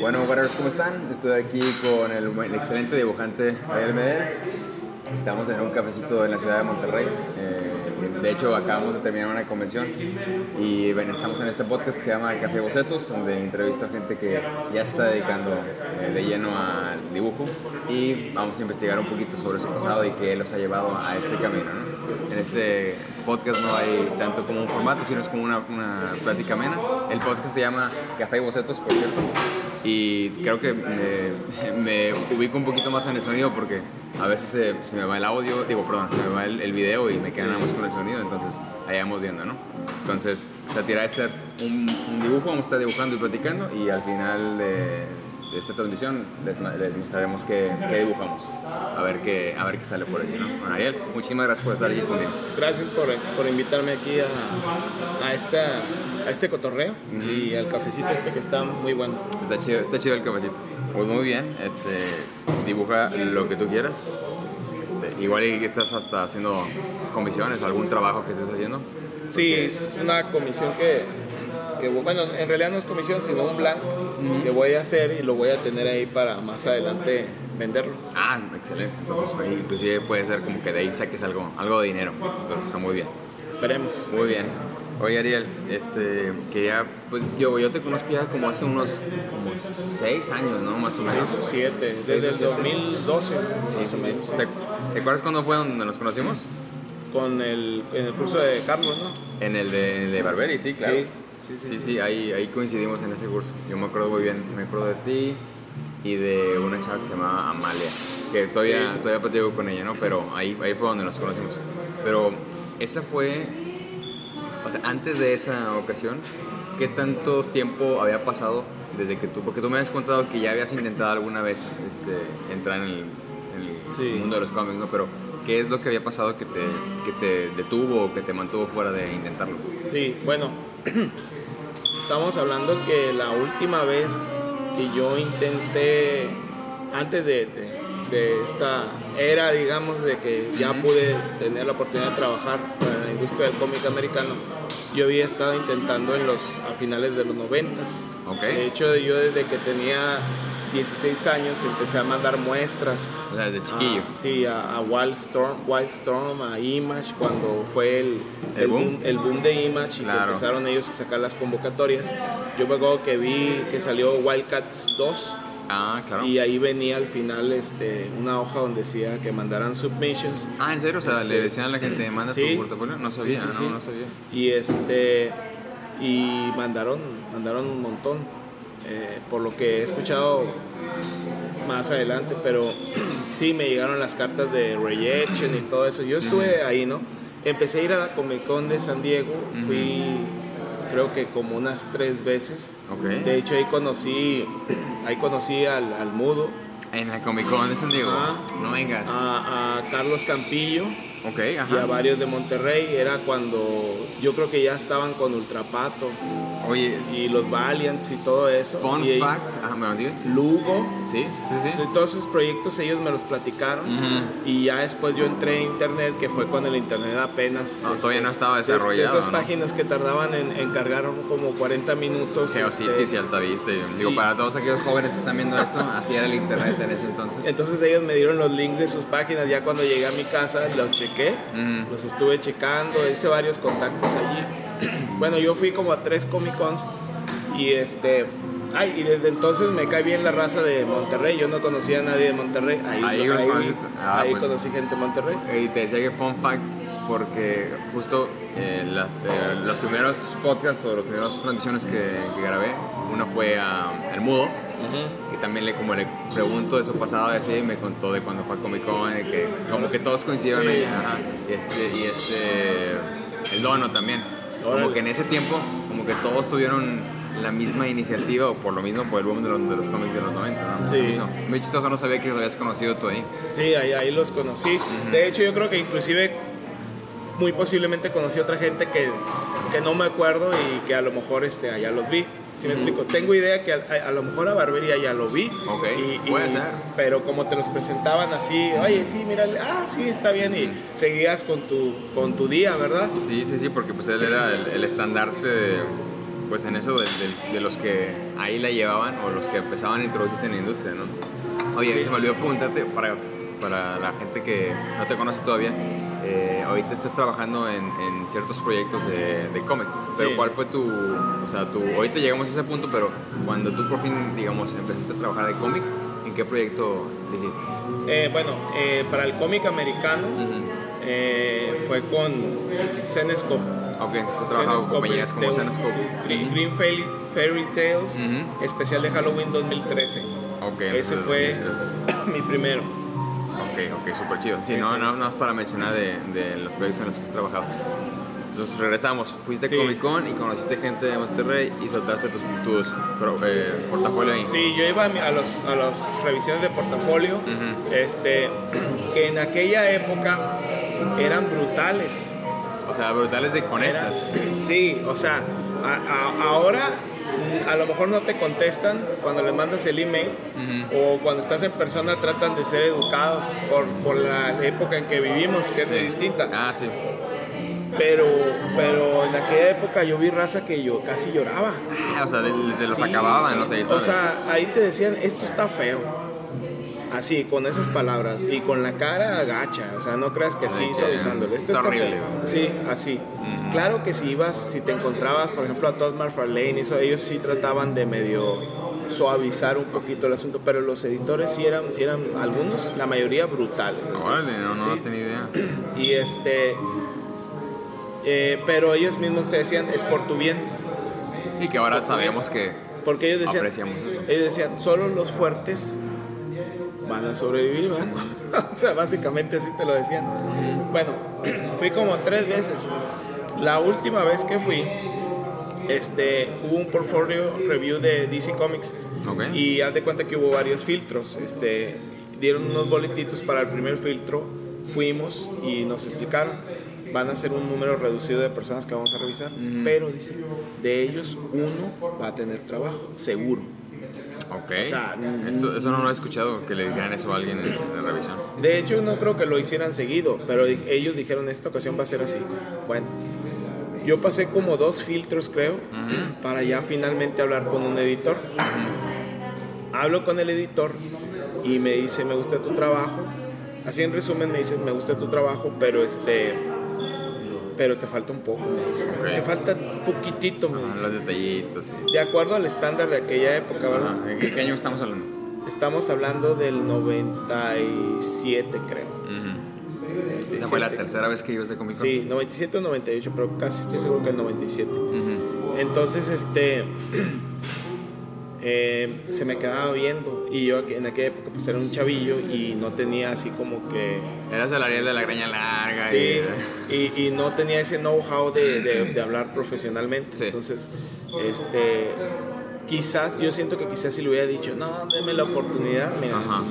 Bueno, Warriors, ¿cómo están? Estoy aquí con el, el excelente dibujante Ariel Medel. Estamos en un cafecito en la ciudad de Monterrey. Eh, de hecho, acabamos de terminar una convención y estamos en este podcast que se llama Café Bocetos, donde entrevisto a gente que ya se está dedicando eh, de lleno al dibujo y vamos a investigar un poquito sobre su pasado y qué los ha llevado a este camino. ¿no? En este podcast no hay tanto como un formato, sino es como una, una plática amena. El podcast se llama Café y Bocetos, por cierto, y creo que me, me ubico un poquito más en el sonido porque a veces se, se me va el audio, digo, perdón, se me va el, el video y me queda nada más con el sonido, entonces ahí vamos viendo, ¿no? Entonces, la tirada es un, un dibujo, vamos a estar dibujando y platicando y al final de, de esta transmisión les, les mostraremos qué, qué dibujamos, a ver qué, a ver qué sale por ahí, ¿no? Bueno, Ariel, muchísimas gracias por estar aquí conmigo. Gracias por, por invitarme aquí a, a, esta, a este cotorreo y al cafecito este que está muy bueno. Está chido, está chido el cafecito. Pues muy bien, este, dibuja lo que tú quieras. Este, igual que estás hasta haciendo comisiones o algún trabajo que estés haciendo. Sí, es una comisión que, que, bueno, en realidad no es comisión, sino un blanco que voy a hacer y lo voy a tener ahí para más adelante venderlo. Ah, excelente. Entonces, pues, inclusive puede ser como que de ahí saques algo, algo de dinero. Entonces está muy bien. Esperemos. Muy bien. Oye Ariel, este, quería, pues yo, yo te conozco ya como hace unos como seis años, ¿no? Más o menos. Esos siete, desde el 2012, más o Sí, menos, sí. ¿Te, te acuerdas cuándo fue donde nos conocimos? con el, en el curso de Carlos, ¿no? En el de, en el de Barberi, sí, claro. Sí, sí, sí, Sí, sí. ahí, ahí coincidimos en ese curso. Yo me acuerdo muy bien, me acuerdo de ti y de una chava que se llamaba Amalia, que todavía, todavía platico con ella, ¿no? Pero ahí, ahí fue donde nos conocimos. Pero esa fue, o sea, antes de esa ocasión, ¿qué tanto tiempo había pasado desde que tú, porque tú me habías contado que ya habías intentado alguna vez este, entrar en el, en el mundo de los cómics, ¿no? Pero ¿qué es lo que había pasado que te, que te detuvo o que te mantuvo fuera de intentarlo? Sí, bueno, estamos hablando que la última vez que yo intenté, antes de, de- de esta era, digamos, de que ya pude tener la oportunidad de trabajar para la industria del cómic americano, yo había estado intentando en los, a finales de los noventas. Ok. De hecho, yo desde que tenía 16 años empecé a mandar muestras O sea, desde chiquillo. a- sí, a, a Wildstorm, Wildstorm, a Image, cuando fue el, ¿El el, boom? boom, el boom de Image y que empezaron ellos a sacar las convocatorias. Yo me acuerdo que vi que salió Wildcats 2 Ah, claro. y ahí venía al final este, una hoja donde decía que mandaran submissions. Ah, ¿en serio? O sea, Este, le decían a la gente, manda sí. tu portafolio. No sabía, Sí, sí, no, no sabía. Y este y mandaron, mandaron un montón. Eh, por lo que he escuchado más adelante, pero sí me llegaron las cartas de rejection y todo eso. Yo estuve ahí, ¿no? Empecé a ir a la Comic Con de San Diego, fui creo que como unas tres veces. De hecho ahí conocí, ahí conocí al, al mudo, En la Comic Con de San Diego. Ah. no vengas. a, a Carlos Campillo. Ok, y a ajá. varios de Monterrey. Era cuando yo creo que ya estaban con Ultrapato Oye, y los Valiants y todo eso. fun y fact. Ajá, ¿me lo? Lugo. Sí, sí, sí. Todos esos proyectos ellos me los platicaron Ujú. y ya después yo entré en internet que fue cuando el internet apenas este, No, todavía no estaba de- de desarrollado, esas ¿no? páginas que tardaban en, en cargar como 40 minutos Geocities este, y Altavista. Digo, y- para todos aquellos jóvenes que están viendo esto, así era el internet en ese entonces. entonces ellos me dieron los links de sus páginas ya cuando llegué a mi casa los chequé Los estuve checando, hice varios contactos allí. bueno, yo fui como a tres Comic Cons y este. Ay, y desde entonces me cae bien la raza de Monterrey. Yo no conocía a nadie de Monterrey. Ahí. Ah, ahí pues. conocí gente de Monterrey. Y te decía que fun fact, porque justo eh, la- eh, los primeros podcasts o las primeras transmisiones que, que grabé, uno fue a El Mudo, también le, como le pregunto de su pasado y así, me contó de cuando fue a Comic Con, de que como que todos coincidieron Sí. ahí, ajá, y este, y este, el Dono también. Como que en ese tiempo, como que todos tuvieron la misma iniciativa, o por lo mismo por el boom de los, de los cómics de los 90, ¿no? Sí. Muy chistoso, no sabía que lo habías conocido tú ahí. Sí, ahí, ahí los conocí. De hecho, yo creo que inclusive muy posiblemente conocí a otra gente que, que no me acuerdo y que a lo mejor este, allá los vi. ¿Sí me explico? Tengo idea que a, a lo mejor a Barbería ya lo vi. Ok, y- y- puede ser. Pero como te los presentaban así, oye, sí, mírale, ah, sí, está bien. Y seguías con tu, con tu día, ¿verdad? Sí, sí, sí, porque pues él era el, el estandarte de, pues en eso de, de- de los que ahí la llevaban o los que empezaban a introducirse en la industria, ¿no? Oye, Sí. se me olvidó preguntarte para, para la gente que no te conoce todavía. Eh, ahorita estás trabajando en, en ciertos proyectos de, de cómic, pero Sí. ¿cuál fue tu, o sea, tu, ahorita llegamos a ese punto, pero cuando tú por fin, digamos, empezaste a trabajar de cómic, ¿en qué proyecto lo hiciste? Eh, bueno, eh, para el cómic americano eh, fue con Zenescope. Ok, entonces has trabajado con compañías como este, Zenescope. sí, Green, Green Fairy, Fairy Tales, especial de Halloween 2013. Ok, Ese fue mi primero. Ok, súper chido. Sí, no, no, es. no es para mencionar de, de los proyectos en los que has trabajado. Entonces regresamos, fuiste a. Comic Con y conociste gente de Monterrey y soltaste tus, tus eh, portafolio ahí. Sí, yo iba a, a los, a las revisiones de portafolio, este, que en aquella época eran brutales. O sea, brutales de con Era- estas. Sí, o sea, a- a- ahora a lo mejor no te contestan cuando les mandas el email o cuando estás en persona tratan de ser educados por, por la época en que vivimos, que es muy distinta. Ah, sí. Pero, pero en aquella época yo vi raza que yo casi lloraba. Ah, o sea, de, de los Sí, acababan sí. los editores. O sea, ahí te decían, esto está feo. Así, con esas palabras. Y con la cara agacha. O sea, no creas que así suavizándole. Esto está horrible, feo. Sí, así. Claro que si ibas, si te encontrabas, por ejemplo, a Todd McFarlane, eso, ellos sí trataban de medio suavizar un poquito el asunto, pero los editores sí eran, sí eran algunos, la mayoría brutales. Órale, no, no, Sí. tenía idea. Y este. eh, pero ellos mismos te decían, es por tu bien. Y que ahora sabemos que Porque ellos decían, apreciamos eso. ellos decían, solo los fuertes van a sobrevivir, ¿verdad? o sea, básicamente así te lo decían. Bueno, fui como tres veces. La última vez que fui, este, hubo un portfolio review de DC Comics Ok. y haz de cuenta que hubo varios filtros. Este, dieron unos boletitos para el primer filtro, fuimos y nos explicaron. Van a ser un número reducido de personas que vamos a revisar, pero dice, de ellos uno va a tener trabajo, seguro. Ok. O sea, eso, eso no lo he escuchado, que le dijeran eso a alguien en, en la revisión. De hecho, no creo que lo hicieran seguido, pero ellos dijeron esta ocasión va a ser así. Bueno, yo pasé como dos filtros, creo, para ya finalmente hablar con un editor. Hablo con el editor y me dice, me gusta tu trabajo. Así en resumen me dice, me gusta tu trabajo, pero este, pero te falta un poco, me dice. Te falta poquitito, me dice. los detallitos. sí. De acuerdo al estándar de aquella época, ¿verdad? Ajá. ¿En qué, año estamos hablando? Estamos hablando del 97, creo. Esa fue la 97. tercera vez que ibas de Comic Con. Sí, 97 o 98, pero casi estoy seguro que el 97. Ujú. Entonces, este, eh, se me quedaba viendo y yo en aquella época pues era un chavillo y no tenía así como que, Eras el Ariel de la greña larga. sí, y- y, no tenía ese know-how de, de- de hablar profesionalmente. Sí. Entonces, este, quizás, yo siento que quizás si le hubiera dicho, no, déme la oportunidad, mira, Ajá.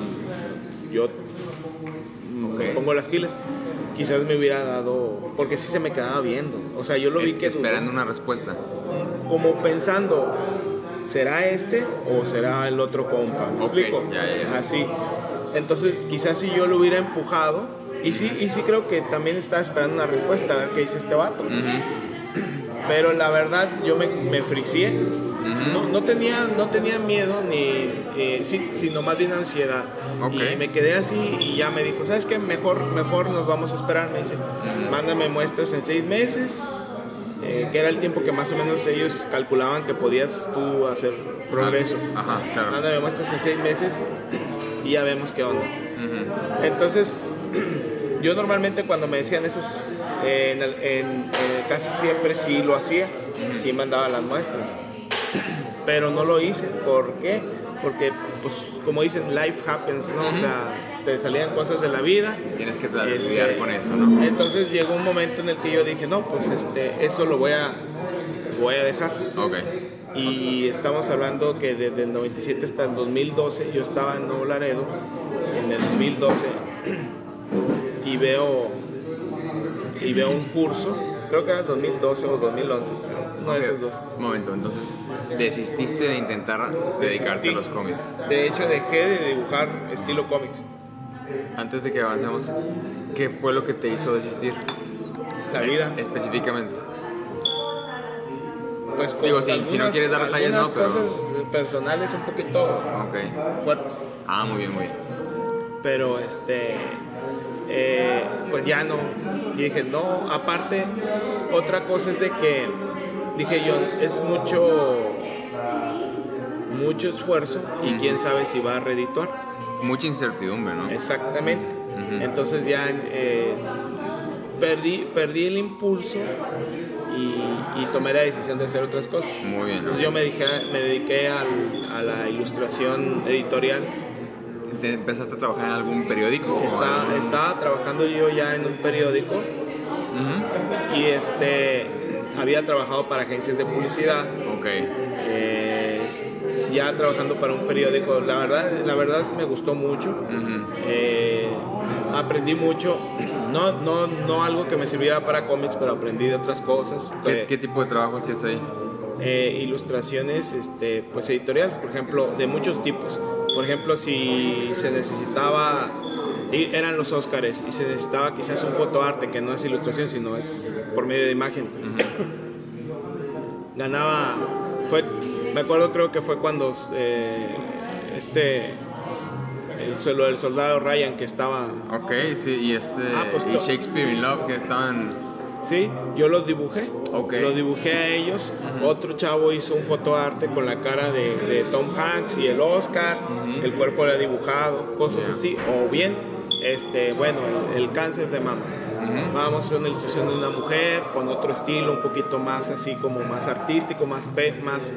yo me pongo las pilas. Quizás me hubiera dado, porque sí se me quedaba viendo. O sea, yo lo vi Es- que esperando una respuesta. como pensando, ¿será este o será el otro compa? ¿Me Ok, explico? ya, ya. Así. Entonces, quizás si yo lo hubiera empujado, y sí, y sí creo que también estaba esperando una respuesta, a ver qué dice este vato. Ujú. Pero la verdad, yo me, me fricié. no, no, tenía, no tenía miedo, ni, eh, sí, sino más bien ansiedad. Ok. Y me quedé así y ya me dijo, ¿sabes qué? Mejor, mejor nos vamos a esperar. Me dice, mándame muestras en seis meses, eh, que era el tiempo que más o menos ellos calculaban que podías tú hacer progreso. Ajá, claro. Mándame muestras en seis meses y ya vemos qué onda. Ujú. Entonces, yo normalmente cuando me decían eso, eh, en el- en- eh, casi siempre sí lo hacía, sí mandaba las muestras. Pero no lo hice, ¿por qué? Porque, pues, como dicen, life happens, ¿no? O sea, te salían cosas de la vida. Tienes que Este, lidiar con eso, ¿no? Entonces llegó un momento en el que yo dije, no, pues este, eso lo voy a, voy a dejar. Ok. Y estamos hablando que desde el 97 hasta el 2012, yo estaba en Nuevo Laredo, en el 2012, y veo, y veo un curso, creo que era el 2012 o 2011, uno de Ok. esos dos. Un momento, entonces desististe de intentar dedicarte Desistí. a los cómics. De hecho, dejé de dibujar estilo cómics. Antes de que avancemos, ¿qué fue lo que te hizo desistir? La vida. Específicamente. pues con Digo, si- si no quieres dar detalles, no, pero- cosas personales un poquito Ok. fuertes. Ah, muy bien, muy bien. pero este eh, pues ya no y dije no aparte otra cosa es de que dije yo es mucho mucho esfuerzo y quién sabe si va a redituar Mucha incertidumbre, ¿no? exactamente entonces ya eh, perdí perdí el impulso y, y tomé la decisión de hacer otras cosas Muy bien. entonces yo me, dije, me dediqué al- a la ilustración editorial ¿Te empezaste a trabajar en algún periódico? Está- algún- estaba trabajando yo ya en un periódico y este había trabajado para agencias de publicidad Ok. Ya trabajando para un periódico la verdad la verdad me gustó mucho Ujú. eh, aprendí mucho no, no, no algo que me sirviera para cómics pero aprendí de otras cosas ¿Qué, Eh, qué tipo de trabajo hacías ahí? eh, ilustraciones este, pues editoriales, por ejemplo, de muchos tipos. Por ejemplo, si se necesitaba, eran los Óscares, y se necesitaba quizás un fotoarte, que no es ilustración, sino es por medio de imágenes. Ganaba, fue, me acuerdo creo que fue cuando eh, este, el suelo del soldado Ryan que estaba Ok, sí, y este. Ah, pues y Shakespeare in Love, que estaban. Sí, yo los dibujé. Ok. Los dibujé a ellos. Otro chavo hizo un fotoarte con la cara de, de Tom Hanks y el Oscar. El cuerpo era dibujado, cosas así. O bien, este, bueno, el, el cáncer de mama. Vamos a hacer una ilustración de una mujer con otro estilo, un poquito más así como más artístico, más pe- más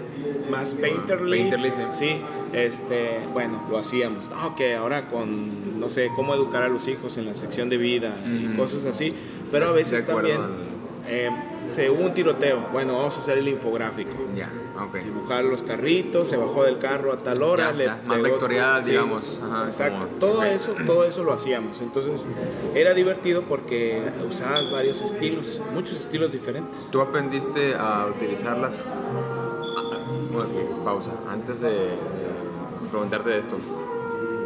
más painterly. Painterly, sí. Sí, este, bueno, lo hacíamos. Ah, ok, ahora con, no sé, cómo educar a los hijos en la sección de vida y cosas así. Pero a veces también eh, se hubo un tiroteo. Bueno, vamos a hacer el infográfico. Ya, Dibujar los carritos, se bajó del carro a tal hora. Ya, le ya, más sí, digamos. Ajá, exacto. como- todo eso, todo eso lo hacíamos. Entonces era divertido porque usabas varios estilos, muchos estilos diferentes. ¿Tú aprendiste a utilizarlas? Bueno, pausa. Antes de, de preguntarte de esto.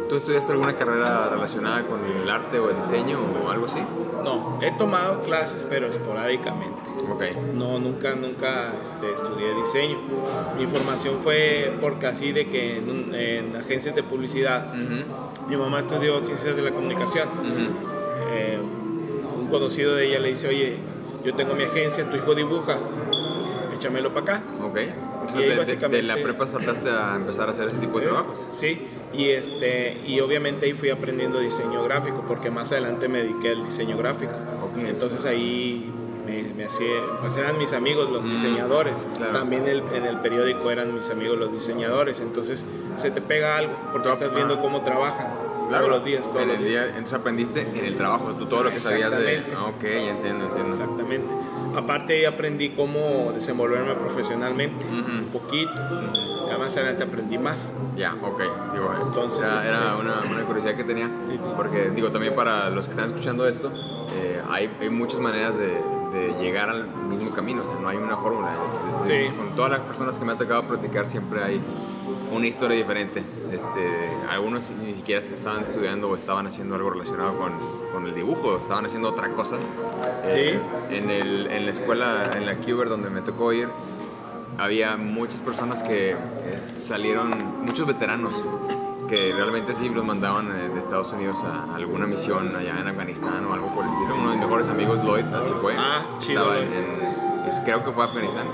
¿Tú estudiaste alguna carrera relacionada con el arte o el diseño o algo así? No, he tomado clases, pero esporádicamente. No, nunca, nunca este, estudié diseño. Mi formación fue porque así de que en, agencias de publicidad, Ujú, mi mamá estudió ciencias de la comunicación. Eh, un conocido de ella le dice, oye, yo tengo mi agencia, tu hijo dibuja, échamelo para acá. Ok. O sea, Y ahí de- básicamente- la prepa saltaste a empezar a hacer ese tipo de trabajos. Sí, y, este, y obviamente ahí fui aprendiendo diseño gráfico, porque más adelante me dediqué al diseño gráfico. Ok. Entonces ahí me, me hacía, pues eran mis amigos los diseñadores. Mm, claro. También el- en el periódico eran mis amigos los diseñadores. Entonces se te pega algo, porque estás viendo cómo trabajan Claro. todos los días, todos en los el días. día, entonces aprendiste en el trabajo, tú todo lo que sabías de... Ok, entiendo, entiendo. Exactamente. Aparte ahí aprendí cómo desenvolverme profesionalmente, Ujú. un poquito. Ya más adelante aprendí más. Ya, ok. Digo, Entonces, era, este- era una, una curiosidad que tenía. Sí, sí. Porque, digo, también para los que están escuchando esto, eh, hay, hay muchas maneras de, de llegar al mismo camino. O sea, no hay una fórmula. Sí. Con todas las personas que me ha tocado platicar, siempre hay una historia diferente. Este, algunos ni siquiera estaban estudiando o estaban haciendo algo relacionado con, con el dibujo, estaban haciendo otra cosa. Eh, en, el, en la escuela, en la Cuber, donde me tocó ir, había muchas personas que eh, salieron, muchos veteranos que realmente sí los mandaban eh, Estados Unidos a alguna misión allá en Afganistán o algo por el estilo. Uno de mis mejores amigos, Lloyd, así fue. Ah, chido, Estaba en, en- creo que fue a Afganistán.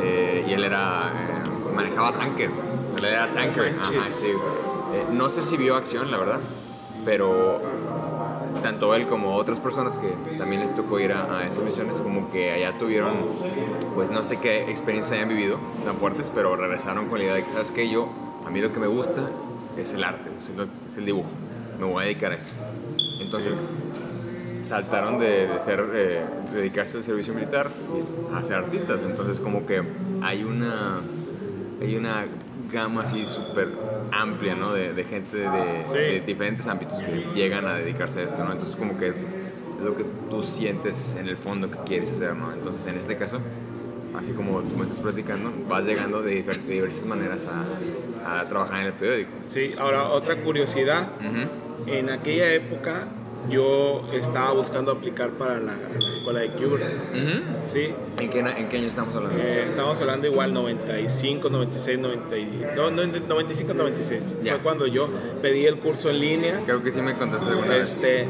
Eh, y él era, eh, manejaba tanques. Él era tanker. No Ajá, sí. Eh, no sé si vio acción, la verdad, pero tanto él como otras personas que también les tocó ir a, a esas misiones, como que allá tuvieron, pues no sé qué experiencias hayan vivido tan fuertes, pero regresaron con la idea de que, ¿sabes qué? Yo, a mí lo que me gusta es el arte, es el, es el dibujo, me voy a dedicar a eso. Entonces, saltaron de, de ser, eh, dedicarse al servicio militar a ser artistas, entonces como que hay una, hay una gama así súper amplia, ¿no? De, de gente de, Sí. de diferentes ámbitos que llegan a dedicarse a esto, ¿no? Entonces como que es lo que tú sientes en el fondo que quieres hacer, ¿no? Entonces en este caso, así como tú me estás platicando, vas llegando de, diver- de diversas maneras a, a trabajar en el periódico. Sí, ahora otra curiosidad. Ujú. En aquella época yo estaba buscando aplicar para la, la escuela de Cuba. Sí. ¿En qué, ¿En qué año estamos hablando? Eh, estamos hablando igual 95, 96, 90, no, no, 95, 96. Ya. Fue cuando yo pedí el curso en línea. Creo que sí me contaste alguna vez. Este,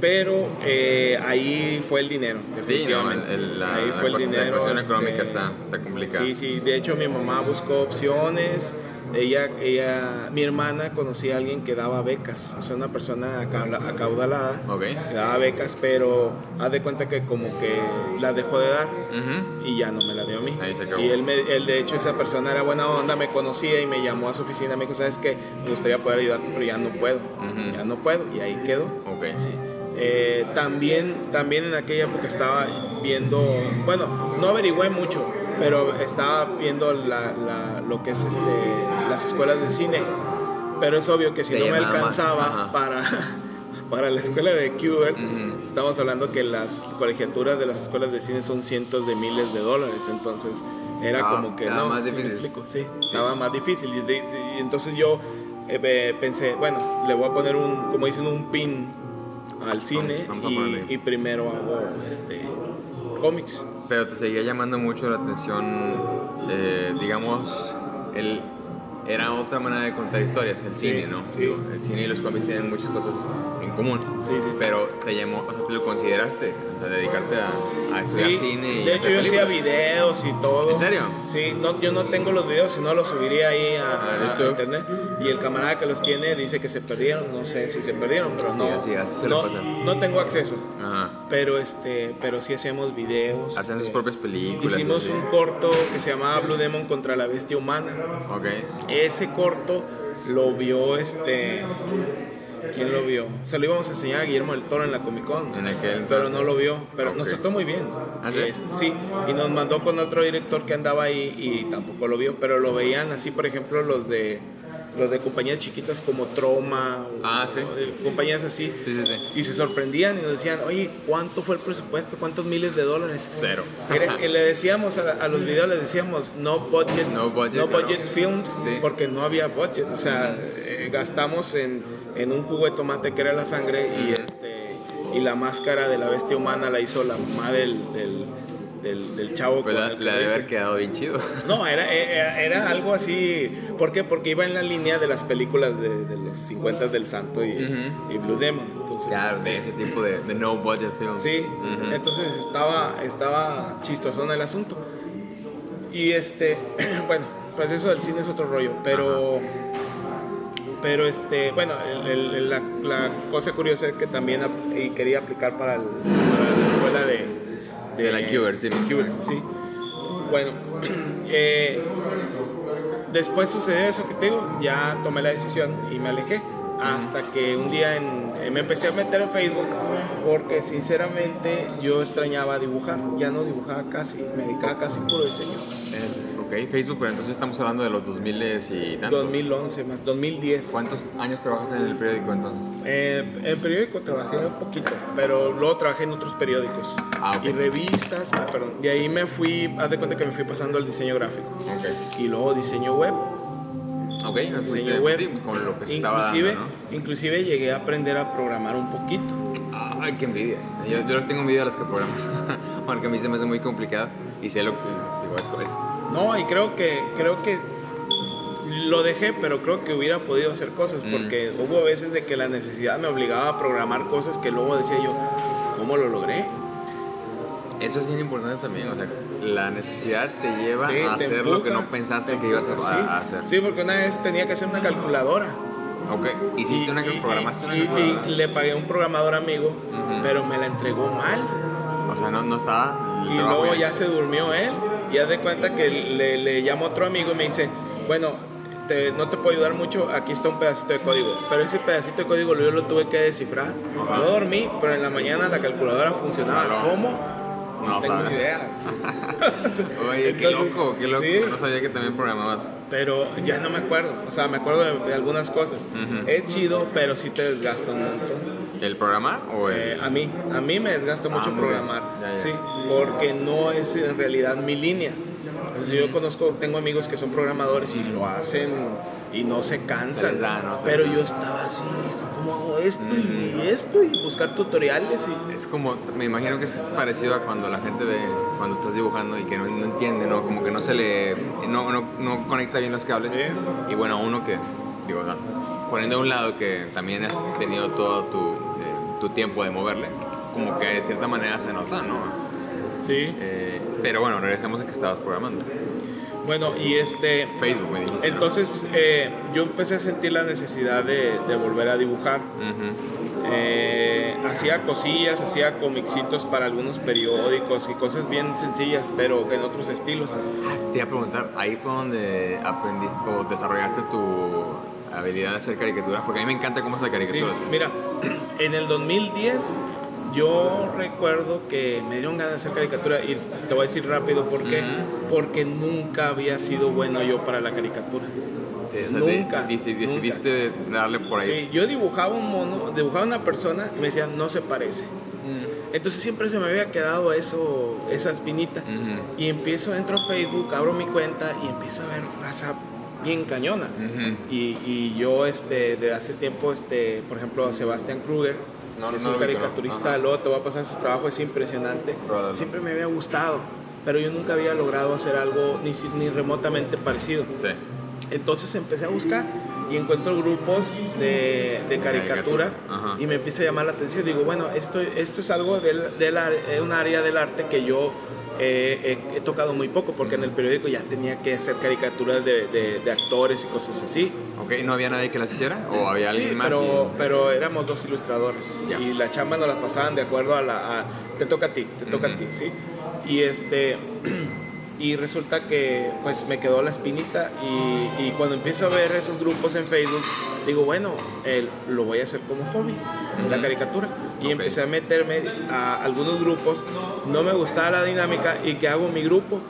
pero eh, ahí fue el dinero. Sí, no, el- definitivamente. el- la, ahí la fue el cuestión- la dinero. ecuación este, económica está, está complicada. Sí, sí. De hecho, mi mamá buscó opciones. Ella, ella, mi hermana conocía a alguien que daba becas, o sea, una persona acaudalada Ok. que daba becas, pero haz de cuenta que como que la dejó de dar y ya no me la dio a mí. Ahí se acabó. Y él, me- él, de hecho, esa persona era buena onda, me conocía y me llamó a su oficina. Me dijo, ¿sabes qué? Me gustaría poder ayudarte, pero ya no puedo. Ya no puedo. Y ahí quedó. Ok. Eh, también, también en aquella época estaba viendo, bueno, no averigüé mucho, pero estaba viendo la, la- lo que es este, las escuelas de cine. Pero es obvio que si Te no me alcanzaba para, para la escuela de Qbert, Ujú. estamos hablando que las colegiaturas de las escuelas de cine son cientos de miles de dólares, entonces era Ah, como que no, más ¿sí me difícil. explico? Sí, estaba más difícil. Y, de- y entonces yo eh, pensé, bueno, le voy a poner un, como dicen, un pin al cine vamos y, y primero hago este cómics. Pero te seguía llamando mucho la atención, eh, digamos, el, era otra manera de contar historias, el Sí, cine, ¿no? sí. Digo, el cine y los cómics tienen muchas cosas común. Sí, sí, sí. Pero te llamó, o sea, te lo consideraste, dedicarte a, a estudiar Sí, cine y de hecho yo hacía películas. videos y todo. ¿En serio? Sí, no, yo no tengo los videos, sino los subiría ahí a, A a internet. Y el camarada que los tiene dice que se perdieron, no sé si se perdieron, pero Sí, no, así, así no, no tengo acceso. Ajá. Pero este, pero sí hacíamos videos. Hacen sus este, propias películas. Hicimos un corto que se llamaba Blue Demon contra la bestia humana. Ok. Ese corto lo vio este. ¿Quién lo vio? Se lo íbamos a enseñar a Guillermo del Toro en la Comic Con. En aquel Pero no lo vio. Pero nos trató muy bien. ¿Ah, sí? Es- sí. Y nos mandó con otro director que andaba ahí y tampoco lo vio. Pero lo veían así, por ejemplo, los de los de compañías chiquitas como Troma. o- Ah, sí. o de compañías así. Sí, sí, sí. Y se sorprendían y nos decían, oye, ¿cuánto fue el presupuesto? ¿Cuántos miles de dólares? Cero. Y le decíamos a, a los videos, les decíamos, no budget, No budget, claro. films, porque no había budget. O sea, eh, gastamos en, en un jugo de tomate que era la sangre y, este, y la máscara de la bestia humana la hizo la mamá del, del, del, del chavo. Pues con la, el debe haber quedado bien chido. No, era, era, era algo así. ¿Por qué? Porque iba en la línea de las películas de, de los 50 del Santo y, y Blue Demon. Entonces, Claro, este, de ese tipo de, de no budget films. Sí, entonces estaba, estaba chistosón el asunto. Y este, bueno, pues eso del cine es otro rollo, pero, pero este, bueno, el- el- el- la, la cosa curiosa es que también ap- y quería aplicar para, el- para la escuela de, De la Qbert, sí. Qbert, sí. Bueno, eh, después sucedió eso que te digo, ya tomé la decisión y me alejé. Hasta que un día en- eh, me empecé a meter a Facebook porque sinceramente yo extrañaba dibujar. Ya no dibujaba casi, me dedicaba casi puro diseño. Eh, ok, Facebook, pero entonces estamos hablando de los 2000 y tantos. 2011 más 2010. ¿Cuántos años trabajaste en el periódico entonces? Eh, en periódico trabajé un poquito, pero luego trabajé en otros periódicos Ah, ok. y revistas. ah, perdón. Y ahí me fui, haz de cuenta que me fui pasando al diseño gráfico Ok. y luego diseño web. Ok, no diseño fuiste- web. sí, con lo que se estaba inclusive, dando, ¿no? inclusive llegué a aprender a programar un poquito. Ay, qué envidia. Yo, yo les tengo envidia a las que programan. Porque a mí se me hace muy complicado y sé lo que digo, es, es- No, y creo que creo que lo dejé, pero creo que hubiera podido hacer cosas Mm. porque hubo veces de que la necesidad me obligaba a programar cosas que luego decía yo, ¿cómo lo logré? Eso es bien importante también. O sea, la necesidad te lleva Sí, a te hacer lo que no pensaste te que ibas a, sí. hacer. Sí, porque una vez tenía que hacer una calculadora. Ok, hiciste Y- una y- programaste una y- calculadora. y le pagué a un programador amigo, pero me la entregó mal. O sea, no, no estaba. Y luego ya se durmió él. Y haz de cuenta que le, le llamo a otro amigo y me dice, bueno, te- no te puedo ayudar mucho, aquí está un pedacito de código. Pero ese pedacito de código yo lo tuve que descifrar. No dormí, pero en la mañana la calculadora funcionaba. ¿Cómo? No tengo sabes. idea. Oye, qué loco, qué loco. sí. No sabía que también programabas. Pero ya no me acuerdo. O sea, me acuerdo de, de algunas cosas. Es chido, pero sí te desgasta un montón. ¿El programa o el.? Eh, a mí, a mí me desgasta mucho Ah, bien. programar. Sí, porque no es en realidad mi línea. Entonces, yo conozco, tengo amigos que son programadores y lo hacen y no se cansan. Se da, ¿no? Se pero da. yo estaba así, ¿cómo hago esto y esto? Y buscar tutoriales y... Es como, me imagino que es parecido a cuando la gente ve, cuando estás dibujando y que no, no entiende, ¿no? Como que no se le, no, no, no conecta bien los cables. Y bueno, uno que, digo, poniendo a un lado que también has tenido todo tu, eh, tu tiempo de moverle, como que de cierta manera se nota, ¿no? Sí. Eh, pero bueno, regresemos a que estabas programando. Bueno, y este... Facebook me dijiste. ¿no? Entonces eh, yo empecé a sentir la necesidad de, de volver a dibujar. Ujú. Eh, hacía cosillas, hacía comicitos para algunos periódicos y cosas bien sencillas, pero en otros estilos. Te iba a preguntar, ahí fue donde aprendiste o desarrollaste tu habilidad de hacer caricaturas, porque a mí me encanta cómo hacer Sí, caricaturas. mira, en el 2010 yo recuerdo que me dieron ganas de hacer caricatura y te voy a decir rápido por qué. Porque nunca había sido bueno yo para la caricatura. Te- Nunca, deci- decidiste darle por ahí. Sí, yo dibujaba un mono, dibujaba una persona y me decían, no se parece. Entonces siempre se me había quedado eso, esa espinita. Ujú. Y empiezo, entro a Facebook, abro mi cuenta y empiezo a ver raza bien cañona. Y, y yo este, de hace tiempo, este, por ejemplo, a Sebastián Kruger, No, que es no un ¿no? caricaturista, Ajá. luego te voy a pasar sus trabajos, es impresionante. Probable. Siempre me había gustado, pero yo nunca había logrado hacer algo ni, ni remotamente parecido. Sí. Entonces empecé a buscar y encuentro grupos de, de caricatura ajá. y me empieza a llamar la atención. Digo, bueno, esto, esto es algo del, del ar- eh, un área del arte que yo eh, he, he tocado muy poco, porque en el periódico ya tenía que hacer caricaturas de, de- de actores y cosas así. Ok, ¿no había nadie que las hiciera? ¿O había alguien Sí, más? pero, pero éramos dos ilustradores Ya. y la chamba nos la pasaban de acuerdo a la... a- te toca a ti, te toca a Ujú. ti, ¿sí? Y este... Y resulta que pues me quedó la espinita y, y cuando empiezo a ver esos grupos en Facebook, digo, bueno, el- lo voy a hacer como hobby, la caricatura. Y empecé a meterme a algunos grupos, no me gustaba la dinámica y que hago mi grupo,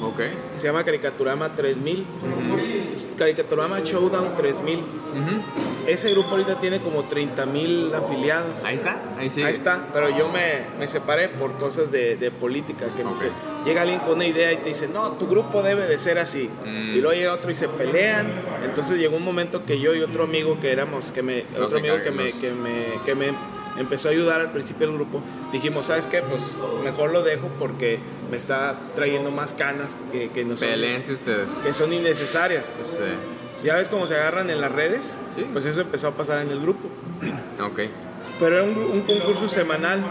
y- Ok. se llama Caricaturama 3000, Ujú. Caricaturama Showdown 3000. Ujú. Ese grupo ahorita tiene como 30 mil afiliados. Ahí está, ahí sigue. Ahí está, pero yo me, me separé por cosas de, de política, que, Ok. que llega alguien con una idea y te dice, no, tu grupo debe de ser así. Mm. Y luego llega otro y se pelean. Entonces llegó un momento que yo y otro amigo que éramos, que me, otro amigo que me, encargados. que, me, que me empezó a ayudar al principio del grupo, dijimos, ¿sabes qué? Pues mejor lo dejo porque me está trayendo más canas que, que, no son, ustedes. que son innecesarias. Pues. Sí. Si ya ves cómo se agarran en las redes, Sí. pues eso empezó a pasar en el grupo. Ok. Pero era un, un concurso semanal.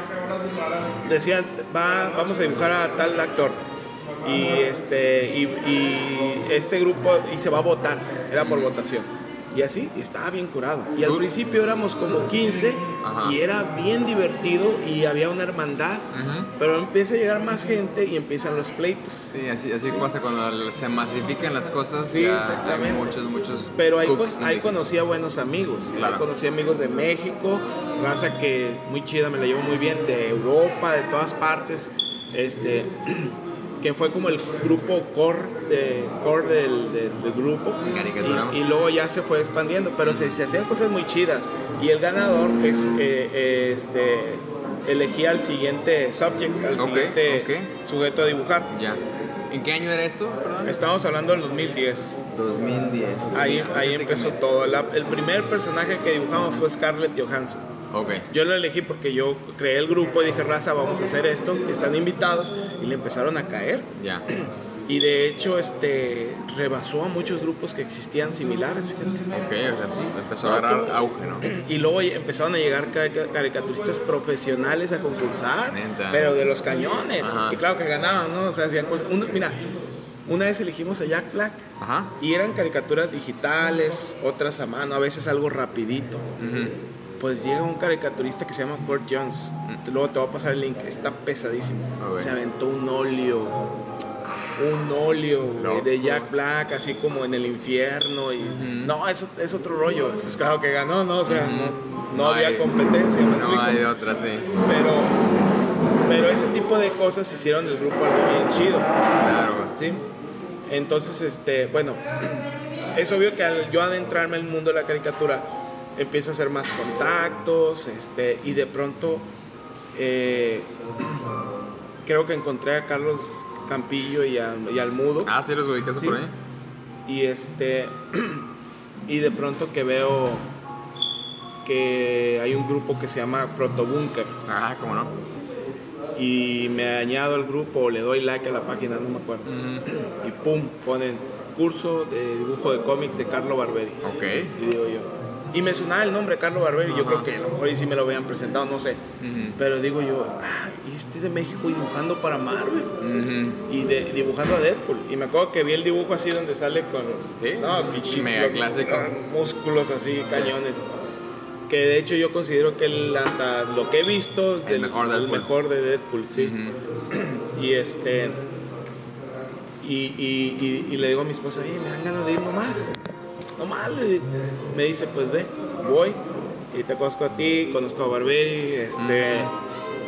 Decían, va, vamos a dibujar a tal actor. Y este, y, y este grupo, y se va a votar, era por votación. Y así, y estaba bien curado. Y al principio éramos como 15 Ajá. y era bien divertido y había una hermandad. Pero empieza a llegar más gente y empiezan los pleitos. Sí, así, así pasa cuando se masifican las cosas. Sí, exactamente. Hay muchos, muchos. Pero ahí, ahí conocí a buenos amigos. Claro. Ahí conocí amigos de México, raza que muy chida, me la llevo muy bien, de Europa, de todas partes. Este, que fue como el grupo core, de, core del, del- del grupo. Y, y luego ya se fue expandiendo, pero se, se hacían cosas muy chidas. Y el ganador es, eh, eh, este, elegía al siguiente subject, al siguiente sujeto a dibujar. Ya. ¿En qué año era esto? Perdón. Estamos hablando del 2010. 2010. Ahí, Mira, ahí empezó todo. La- el primer personaje que dibujamos fue Scarlett Johansson. Ok. Yo lo elegí porque yo creé el grupo y dije, raza, vamos a hacer esto, están invitados, y le empezaron a caer. Ya. Y de hecho, este, rebasó a muchos grupos que existían similares, fíjate. Ok, o sea, sí, empezó a agarrar auge, ¿no? Y luego empezaron a llegar carica- caricaturistas profesionales a concursar, Neta. pero de los cañones. Ajá. Y claro que ganaban, ¿no? O sea, hacían cosas. Uno- mira, una vez elegimos a Jack Black. Ajá. Y eran caricaturas digitales, otras a mano, a veces algo rapidito. Ujú. Pues llega un caricaturista que se llama Kurt Jones. Luego te voy a pasar el link. Está pesadísimo. Se aventó un óleo. Un óleo Loco. de Jack Black, así como en el infierno. Y, No, eso es otro rollo. Pues claro que ganó, ¿no? O sea, no, no No había hay- competencia. ¿me No explico? hay otra, sí. Pero, pero ese tipo de cosas hicieron del grupo algo bien chido. Claro. ¿sí? Entonces, este, bueno, es obvio que al yo adentrarme en el mundo de la caricatura, empiezo a hacer más contactos, este, y de pronto eh, creo que encontré a Carlos Campillo y, a- y al Mudo. Ah, sí, los ubicaste Sí. por ahí. Y este. y de pronto que veo que hay un grupo que se llama Protobunker. Ah, cómo no. Y me añado al grupo, o le doy like a la página, no me acuerdo. Y pum, ponen curso de dibujo de cómics de Carlo Barberi. Ok. Y digo yo. Y me sonaba el nombre Carlo Barberi. Yo Ajá. creo que a lo mejor ahí sí me lo habían presentado, no sé. Ujú. Pero digo yo, ah, y este de México dibujando para Marvel. Ujú. Y de- dibujando a Deadpool. Y me acuerdo que vi el dibujo así donde sale con. Sí. No, pinche- Mega clásico. ah, Músculos así, cañones. Que de hecho yo considero que él, hasta lo que he visto, El mejor el Deadpool. mejor de Deadpool, sí. Ujú. Y este. Y, y, y- y le digo a mi esposa, oye, me dan ganas de ir nomás. Nomás, le. Me dice, pues ve, voy. Y te conozco a ti, conozco a Barberi, este.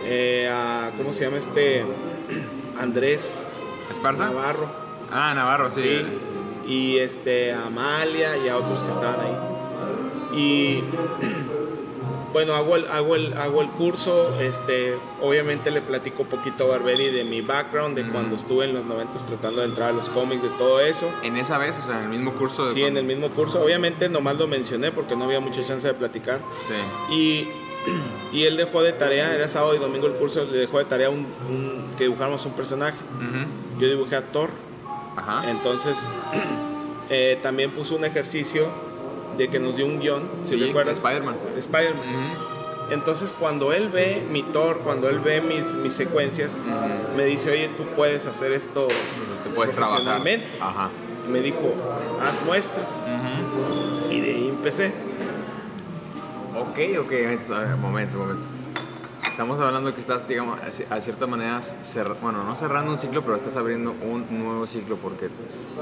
eh, a, ¿Cómo se llama este? Andrés ¿Esparza? Navarro. Ah, Navarro, sí. Sí. Y este, a Amalia y a otros que estaban ahí. Y bueno, hago el, hago el, hago el curso. Este, obviamente le platico un poquito a Barberi de mi background, de cuando estuve en los 90 tratando de entrar a los cómics, de todo eso. En esa vez, o sea, en el mismo curso de. Sí, en el mismo curso. Obviamente nomás lo mencioné porque no había mucha chance de platicar. Sí. Y, y él dejó de tarea, era sábado y domingo el curso, le dejó de tarea un, un- que dibujáramos un personaje. Yo dibujé a Thor. Ajá. Entonces, eh, también puso un ejercicio de que nos dio un guion, si Sí, recuerdas. Spider-Man. de Spider-Man. Ujú. Entonces, cuando él ve mi Thor, cuando él ve mis, mis secuencias, me dice, oye, tú puedes hacer esto Te puedes trabajar. profesionalmente. Ajá. Y me dijo, haz muestras. Ujú. Y de ahí empecé. Ok, ok, ver, momento, momento. Estamos hablando que estás, digamos, a ci- a cierta manera, bueno, no cerrando un ciclo, pero estás abriendo un nuevo ciclo porque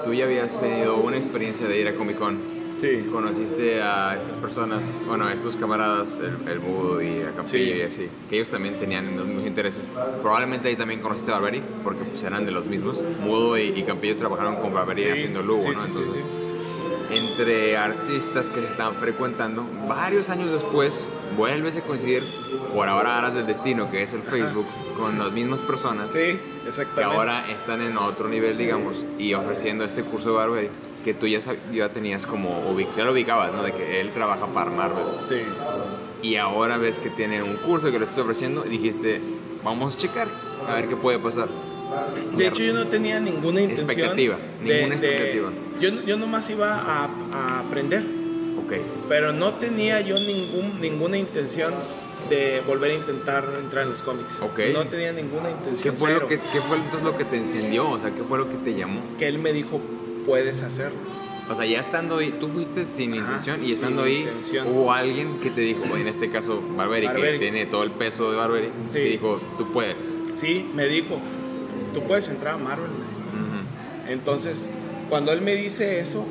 tú ya habías tenido una experiencia de ir a Comic Con. Sí. Conociste a estas personas, bueno, a estos camaradas, el, el Budo y a Campillo Sí. y así, que ellos también tenían los mismos intereses. Probablemente ahí también conociste a Barberi, porque pues eran de los mismos. Mudo y, y Campillo trabajaron con Barberi Sí, haciendo Lugo, ¿no? Entonces, entre artistas que se estaban frecuentando, varios años después vuelves a coincidir por ahora Aras del Destino, que es el Facebook, con las mismas personas Sí, que exactamente. ahora están en otro nivel, digamos, y ofreciendo este curso de Barberi, que tú ya, ya tenías como, ubic- ya lo ubicabas, ¿no? De que él trabaja para Marvel. Sí. Y ahora ves que tiene un curso que le estás ofreciendo y dijiste, vamos a checar, a ver qué puede pasar. De hecho, yo no tenía ninguna intención. Expectativa, de- ninguna de- expectativa. yo, yo nomás iba a, a aprender. Ok. Pero no tenía yo ningún, ninguna intención de volver a intentar entrar en los cómics. Ok. No tenía ninguna ¿Qué intención. fue, lo que, ¿Qué fue entonces lo que te encendió? O sea, ¿qué fue lo que te llamó? que él me dijo, puedes hacerlo. O sea, ya estando ahí, tú fuiste sin Ajá, intención y sin estando ahí intención. hubo alguien que te dijo, en este caso Barberi, que tiene todo el peso de Barberi, Sí. te dijo, tú puedes. Sí, me dijo, tú puedes entrar a Marvel. Ujú. Entonces, cuando él me dice eso,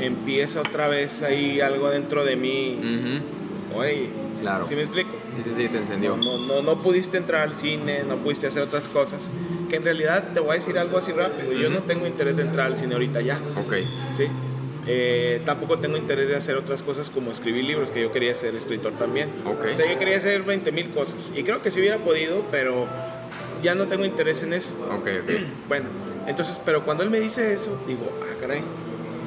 empieza otra vez ahí algo dentro de mí. Ujú. Oye, Claro. ¿sí me explico? Sí, sí, sí, te encendió. No, no, no pudiste entrar al cine, no pudiste hacer otras cosas. Que en realidad te voy a decir algo así rápido. Yo no tengo interés de entrar al cine ahorita ya. Ok. ¿sí? Eh, tampoco tengo interés de hacer otras cosas como escribir libros, que yo quería ser escritor también. Ok. O sea, yo quería hacer 20 mil cosas. Y creo que sí hubiera podido, pero ya no tengo interés en eso. Ok, ok. Bueno, entonces, pero cuando él me dice eso, digo, ah, caray,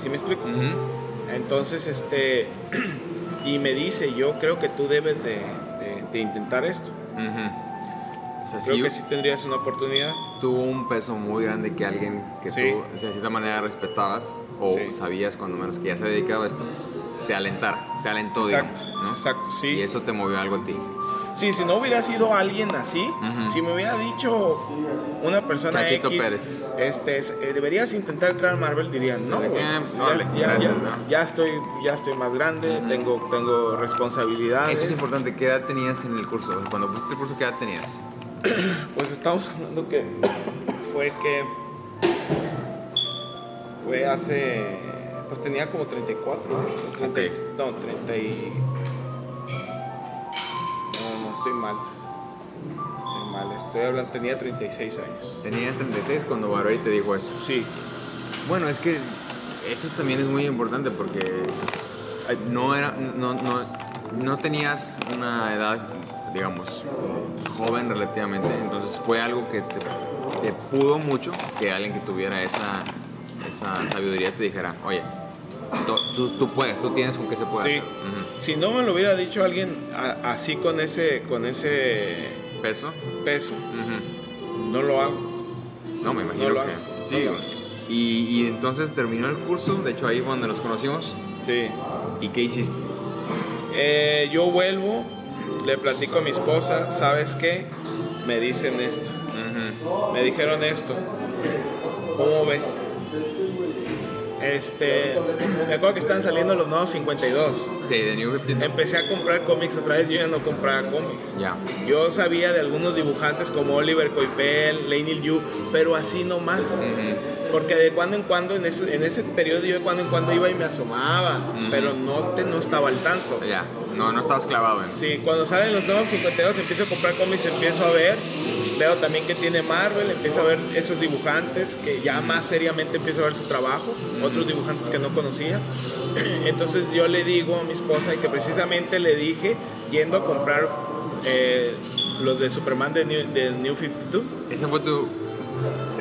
¿sí me explico? Ujú. Entonces, este, y me dice, yo creo que tú debes de, de- de intentar esto. Ujú. O sea, Creo sí, que sí tendrías una oportunidad. tuvo un peso muy grande que alguien que Sí. tú de cierta manera respetabas o Sí. sabías cuando menos que ya se dedicaba a esto, te alentara, te alentó, Exacto, digamos, ¿no? exacto, sí. Y eso te movió algo en ti. Sí, si no hubiera sido alguien así, Ujú. si me hubiera dicho una persona Chachito X, Pérez. este, es- eh, deberías intentar entrar a Marvel, dirían, no, ah, pues, ya, órale, ya- gracias, ya- ¿no? ya estoy, ya estoy más grande, tengo, tengo responsabilidades. Eso es importante. ¿Qué edad tenías en el curso? Cuando fuiste el curso, ¿qué edad tenías? Pues estamos hablando que fue que fue hace, pues tenía como 34, ¿no? 30 y- Ok. no, 30 y... No, no, estoy mal. Estoy mal, estoy hablando, tenía 36 años. Tenías 36 cuando Barberi te dijo eso. Sí, Bueno, es que eso también es muy importante porque no era no, no, no tenías una edad digamos joven relativamente, entonces fue algo que te, te pudo mucho que alguien que tuviera esa, esa sabiduría te dijera, oye, tú, puedes, tú tienes con qué se puede Sí. hacer. Si no me lo hubiera dicho alguien a- así con ese, con ese Peso. peso, no lo hago. No, me imagino No lo que. hago, Sí, no y, y entonces terminó el curso, de hecho ahí fue donde nos conocimos. Sí. ¿Y qué hiciste? Eh, yo vuelvo, le platico a mi esposa, ¿sabes qué? Me dicen esto, me dijeron esto. ¿Cómo ves? Este, me acuerdo que estaban saliendo los nuevos 52. Sí, de New 15. Empecé a comprar cómics otra vez, yo ya no compraba cómics. Ya. Yo sabía de algunos dibujantes como Oliver Coipel, Leinil Yu, pero así no más. Ujú. Porque de cuando en cuando, en ese, en ese periodo, yo de cuando en cuando iba y me asomaba, pero no, te, no estaba al tanto. Ya. No, no estabas clavado en. Sí, cuando salen los nuevos 52 empiezo a comprar cómics, empiezo a ver, veo también que tiene Marvel, empiezo a ver esos dibujantes que ya más seriamente empiezo a ver su trabajo, otros dibujantes que no conocía. Entonces yo le digo a mi esposa y que precisamente le dije, yendo a comprar eh, los de Superman de New, de New 52, Ese fue tu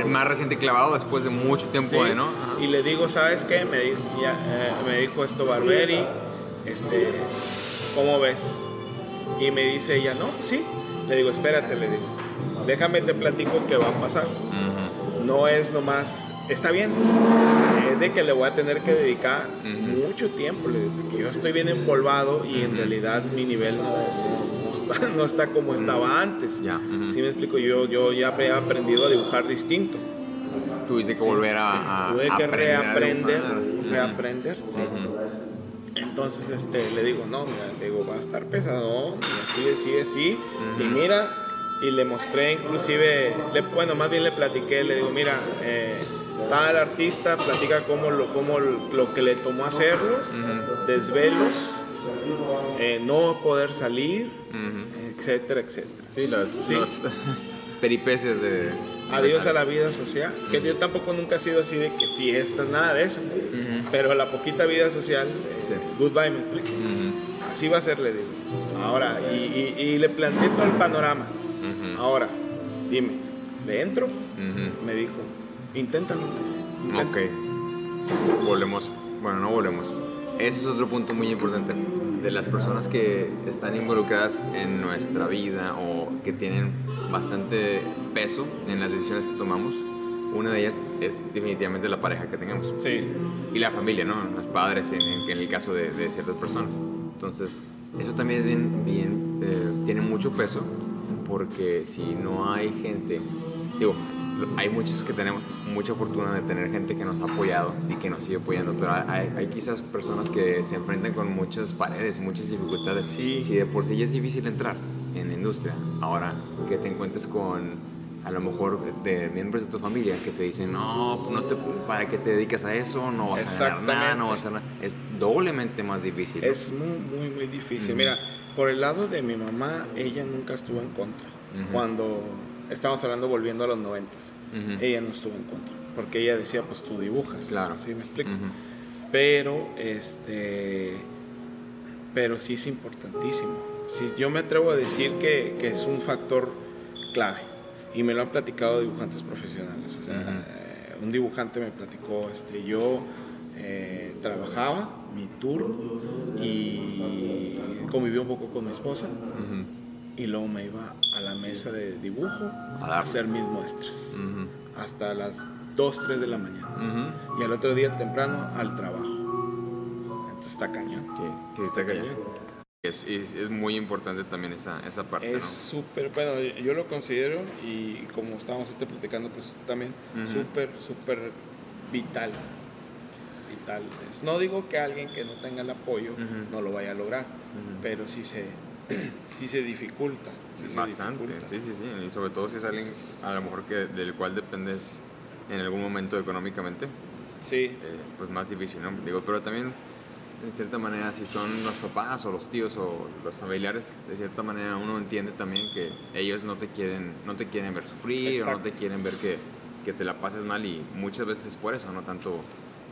más reciente clavado después de mucho tiempo Sí. de, ¿no? Ajá. Y le digo, ¿sabes qué? Me, di- ya, eh, me dijo esto Barberi, este, ¿cómo ves? Y me dice ella, no, sí. Le digo, espérate, le digo, déjame te platico qué va a pasar. Ujú. No es nomás, está bien, es de que le voy a tener que dedicar mucho tiempo, le digo, porque yo estoy bien empolvado y en realidad mi nivel no, no está, no está como estaba antes. Ya. Sí me explico, yo, yo ya he aprendido a dibujar distinto. Tuviste que volver a, a Tuve que aprender a reaprender, reaprender, sí. Entonces este, le digo, no, mira, le digo, va a estar pesado, mira, sigue, sigue, sí. Y mira, y le mostré inclusive, le- bueno, más bien le platiqué, le digo, mira, eh, tal artista platica cómo lo, cómo lo que le tomó hacerlo, desvelos, eh, no poder salir, etcétera, etcétera. Sí, los, Sí. los peripecias de. Adiós a la vida social, que yo tampoco nunca he sido así de que fiestas, nada de eso. Pero la poquita vida social, eh, Sí. goodbye, me explico. Así va a ser, le digo. Ahora, y, y- y le planteé todo el panorama. Ahora, dime, ¿le entro? Ujú. Me dijo, inténtalo, Luis. inténtalo". Ok. Volvemos. Bueno, no volvemos. Ese es otro punto muy importante. De las personas que están involucradas en nuestra vida o que tienen bastante peso en las decisiones que tomamos, una de ellas es definitivamente la pareja que tengamos. Sí, Y la familia, ¿no? Los padres en, en el caso de, de ciertas personas. Entonces, eso también es bien, bien eh, tiene mucho peso porque si no hay gente, digo, hay muchos que tenemos mucha fortuna de tener gente que nos ha apoyado y que nos sigue apoyando, pero hay, hay quizás personas que se enfrentan con muchas paredes, muchas dificultades. Sí. Si de por sí ya es difícil entrar en la industria, ahora que te encuentres con a lo mejor de miembros de tu familia que te dicen, no, no te, ¿para qué te dedicas a eso? No vas a ganar nada, no vas a ganar. Es doblemente más difícil. es muy, muy, muy difícil. Mira, por el lado de mi mamá, ella nunca estuvo en contra. Cuando estamos hablando volviendo a los noventas, Ujú. ella no estuvo en contra. Porque ella decía, pues tú dibujas. Claro. ¿Sí me explico? Pero este pero sí es importantísimo sí, yo me atrevo a decir que, que es un factor clave y me lo han platicado dibujantes profesionales o sea, eh, un dibujante me platicó este yo eh, trabajaba mi turno y conviví un poco con mi esposa. Y luego me iba a la mesa de dibujo a hacer mis muestras hasta las 2, 3 de la mañana y al otro día temprano al trabajo. Entonces está cañón. Sí, sí, está cañón. Es, es, es muy importante también esa, esa parte, Es súper, bueno, yo lo considero y como estábamos ahorita platicando, pues también Ujú. súper, súper vital. Vital. Es- no digo que alguien que no tenga el apoyo no lo vaya a lograr, pero sí se, sí se dificulta. sí ¿no? se Bastante, dificulta. sí, sí, sí. Y sobre todo si es alguien a lo mejor que, del cual dependes en algún momento económicamente, Sí, eh, pues más difícil, ¿no? Digo, pero también, de cierta manera, si son los papás o los tíos o los familiares, de cierta manera uno entiende también que ellos no te quieren, no te quieren ver sufrir o no Exacto. te quieren ver que, que te la pases mal y muchas veces es por eso, no tanto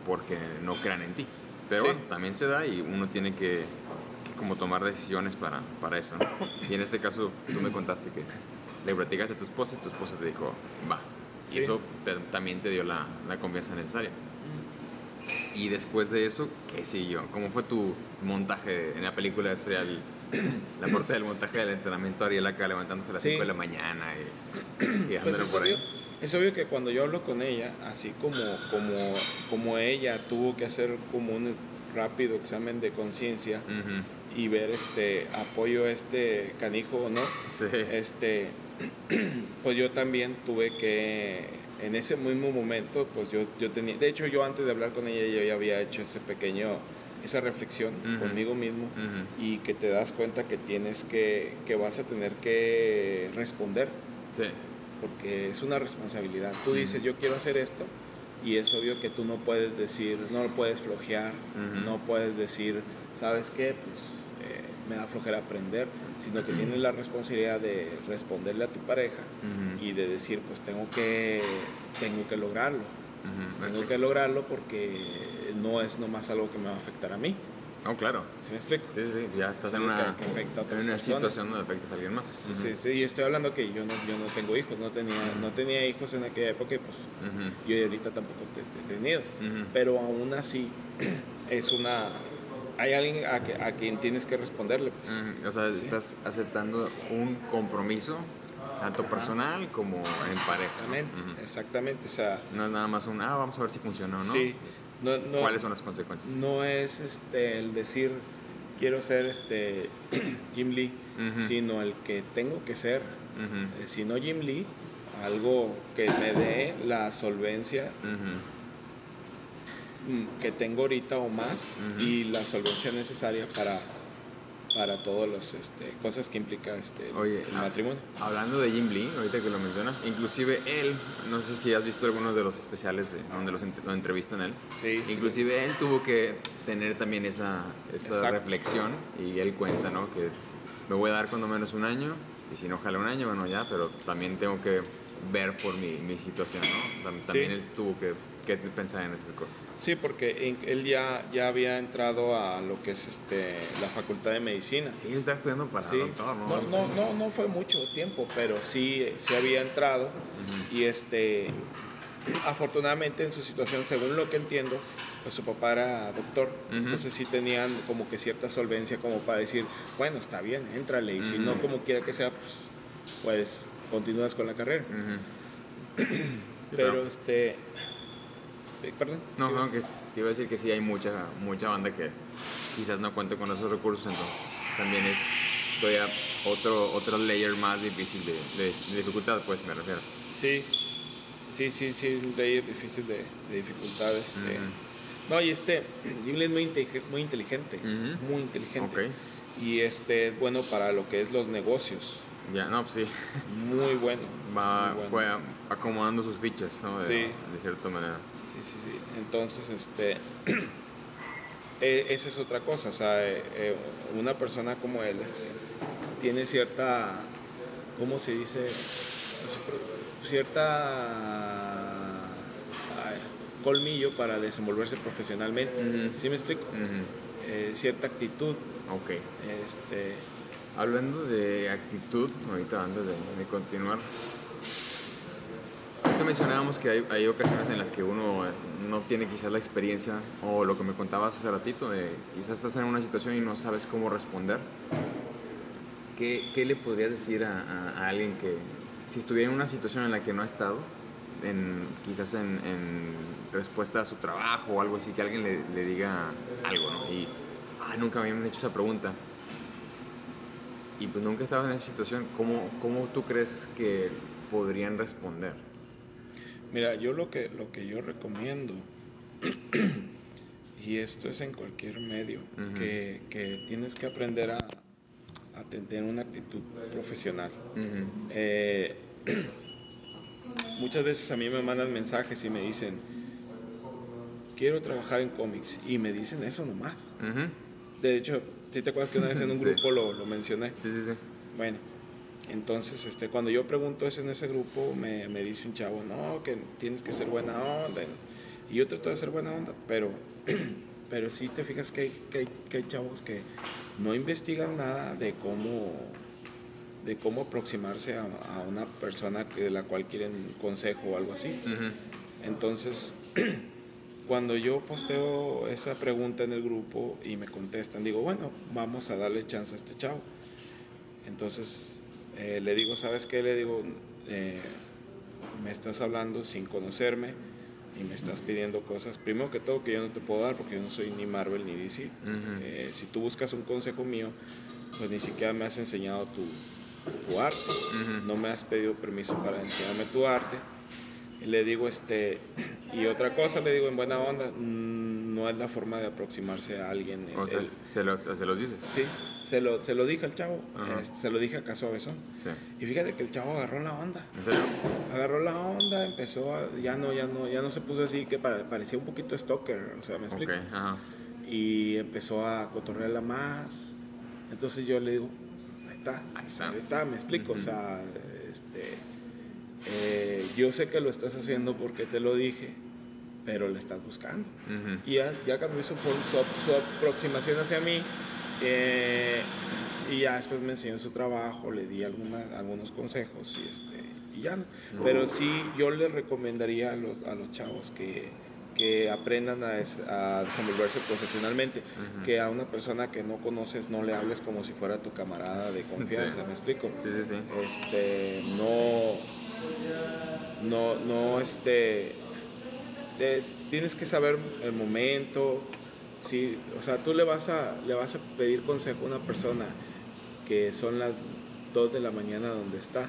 porque no crean en ti. Pero Sí. bueno, también se da y uno tiene que como tomar decisiones para, para eso. ¿no? Y en este caso, tú me contaste que le platicaste a tu esposa y tu esposa te dijo, va. Y Sí. eso te- también te dio la, la confianza necesaria. Y después de eso, ¿qué siguió? ¿Cómo fue tu montaje en la película? Ese era el- la parte del montaje del entrenamiento, Ariel acá levantándose a las Sí. 5 de la mañana y, y Pues es por ahí. obvio, es obvio que cuando yo hablo con ella, así como, como, como ella tuvo que hacer como un rápido examen de conciencia Ujú. Y ver este apoyo a este canijo o no, Sí. este, pues yo también tuve que, en ese mismo momento, pues yo, yo tenía, de hecho yo antes de hablar con ella, yo ya había hecho ese pequeño, esa reflexión conmigo mismo y que te das cuenta que tienes que, que vas a tener que responder Sí. porque es una responsabilidad. Tú dices, yo quiero hacer esto, y es obvio que tú no puedes decir, no lo puedes flojear, no puedes decir, ¿sabes qué? Pues me da flojera aprender, sino que tienes la responsabilidad de responderle a tu pareja Ujú. y de decir, pues tengo que, tengo que lograrlo. Ujú. Tengo que lograrlo porque no es nomás algo que me va a afectar a mí. Oh, claro. ¿Sí me explico? Sí, sí, ya estás en una, que- afecta a en otras una personas. situación donde afectas a alguien más. Sí, Ujú. sí, sí, y estoy hablando que yo no, yo no tengo hijos, no tenía, no tenía hijos en aquella época y pues Ujú. yo ahorita tampoco te, te he tenido. Pero aún así es una... Hay alguien a, que- a quien tienes que responderle. Pues. O sea, Sí. estás aceptando un compromiso, tanto personal como en pareja. ¿no? Exactamente, exactamente. O sea, No es nada más un, ah, vamos a ver si funciona o no. sí. No, no- ¿Cuáles son las consecuencias? No es este, el decir quiero ser este, Jim Lee, sino el que tengo que ser. Eh, Si no Jim Lee, algo que me dé la solvencia que tengo ahorita o más Ujú. y la solvencia necesaria para para todas las este, cosas que implica este, Oye, el matrimonio. Hablando de Jim Lee, ahorita que lo mencionas, inclusive él, no sé si has visto algunos de los especiales de, donde los lo entrevistan él. Sí, sí. Inclusive él tuvo que tener también esa, esa reflexión y él cuenta, ¿no? Que me voy a dar cuando menos un año y si no ojalá un año, bueno ya, pero también tengo que ver por mi, mi situación, ¿no? Tam- También Sí. él tuvo que, que pensar en esas cosas. Sí, porque él ya, ya había entrado a lo que es este, la facultad de medicina. Sí, él está estudiando para Sí. doctor, ¿no? No, no, no, no fue mucho tiempo, pero sí, sí había entrado y este, afortunadamente en su situación, según lo que entiendo, pues su papá era doctor, entonces sí tenían como que cierta solvencia como para decir, bueno, está bien, éntrale y si no como quiera que sea, pues, pues continúas con la carrera. Pero este, perdón. No, ¿qué no, que te iba a decir que sí hay mucha, mucha banda que quizás no cuente con esos recursos, entonces también es todavía otro, otro layer más difícil de, de- de dificultad, pues me refiero. Sí, sí, sí, sí, un layer difícil de, de dificultad. Este. No, y este, Jim Lee es muy, inte- muy inteligente, muy inteligente. Ok. Y este es bueno para lo que es los negocios, Ya, no, pues sí, muy bueno. va, muy bueno. fue acomodando sus fichas, ¿no? De, Sí. de cierta manera. Sí, sí, sí. Entonces, este, eh, esa es otra cosa. O sea, eh, eh, una persona como él este, tiene cierta, ¿cómo se dice? Cierta ay, colmillo para desenvolverse profesionalmente. ¿Sí me explico? Eh, cierta actitud. Ok. Este, Hablando de actitud, ahorita antes de, de continuar, ahorita mencionábamos que hay, hay ocasiones en las que uno no tiene quizás la experiencia o lo que me contabas hace ratito, de quizás estás en una situación y no sabes cómo responder. ¿Qué, qué le podrías decir a, a- a alguien que, si estuviera en una situación en la que no ha estado, en, quizás en, en respuesta a su trabajo o algo así, que alguien le, le diga algo, ¿no? Y, ah, nunca me habían hecho esa pregunta y pues nunca estaba en esa situación, ¿cómo, cómo tú crees que podrían responder? Mira, yo lo que, lo que yo recomiendo, y esto es en cualquier medio, que, que tienes que aprender a, a tener una actitud profesional. Eh, muchas veces a mí me mandan mensajes y me dicen, quiero trabajar en cómics, y me dicen eso nomás. De hecho, si te acuerdas que una vez en un Sí. grupo lo, lo mencioné. Sí, sí, sí. Bueno, entonces este, cuando yo pregunto eso en ese grupo, me, me dice un chavo, no, que tienes que ser buena onda. Y yo trato de ser buena onda, pero pero sí te fijas que hay, que hay, que hay chavos que no investigan nada de cómo de cómo aproximarse a, a una persona que, de la cual quieren consejo o algo así. Entonces, cuando yo posteo esa pregunta en el grupo y me contestan, digo, bueno, vamos a darle chance a este chavo. Entonces, eh, le digo, ¿sabes qué? Le digo, eh, me estás hablando sin conocerme y me estás pidiendo cosas. Primero que todo, que yo no te puedo dar porque yo no soy ni Marvel ni DC. Ujú. Eh, si tú buscas un consejo mío, pues ni siquiera me has enseñado tu, tu arte Ujú. no me has pedido permiso para enseñarme tu arte. Y le digo, este, y otra cosa, le digo en buena onda, mm, no es la forma de aproximarse a alguien. O El- sea, el- se los, se los dices. sí, se lo, se lo dije al chavo, este, se lo dije a Caso Besón. Sí. Y fíjate que el chavo agarró la onda, ¿En serio? agarró la onda, empezó a, ya no, ya no, ya no se puso así que pare- parecía un poquito stalker, o sea, me explico. Ok, ajá. Y empezó a cotorrearla más. Entonces yo le digo, ahí está, Ahí está. ahí está, me explico. O sea, este, eh, yo sé que lo estás haciendo porque te lo dije, pero le estás buscando. Y ya, ya cambió su, su, su aproximación hacia mí. eh, y ya después me enseñó su trabajo, le di algunas, algunos consejos y, este, y ya. no. Pero sí, yo le recomendaría a los, a los chavos que, que aprendan a, des- a desenvolverse profesionalmente, que a una persona que no conoces no le hables como si fuera tu camarada de confianza, Sí. ¿me explico? Sí, sí, sí. este no no no este es- tienes que saber el momento sí o sea tú le vas a le vas a pedir consejo a una persona que son las 2 de la mañana donde está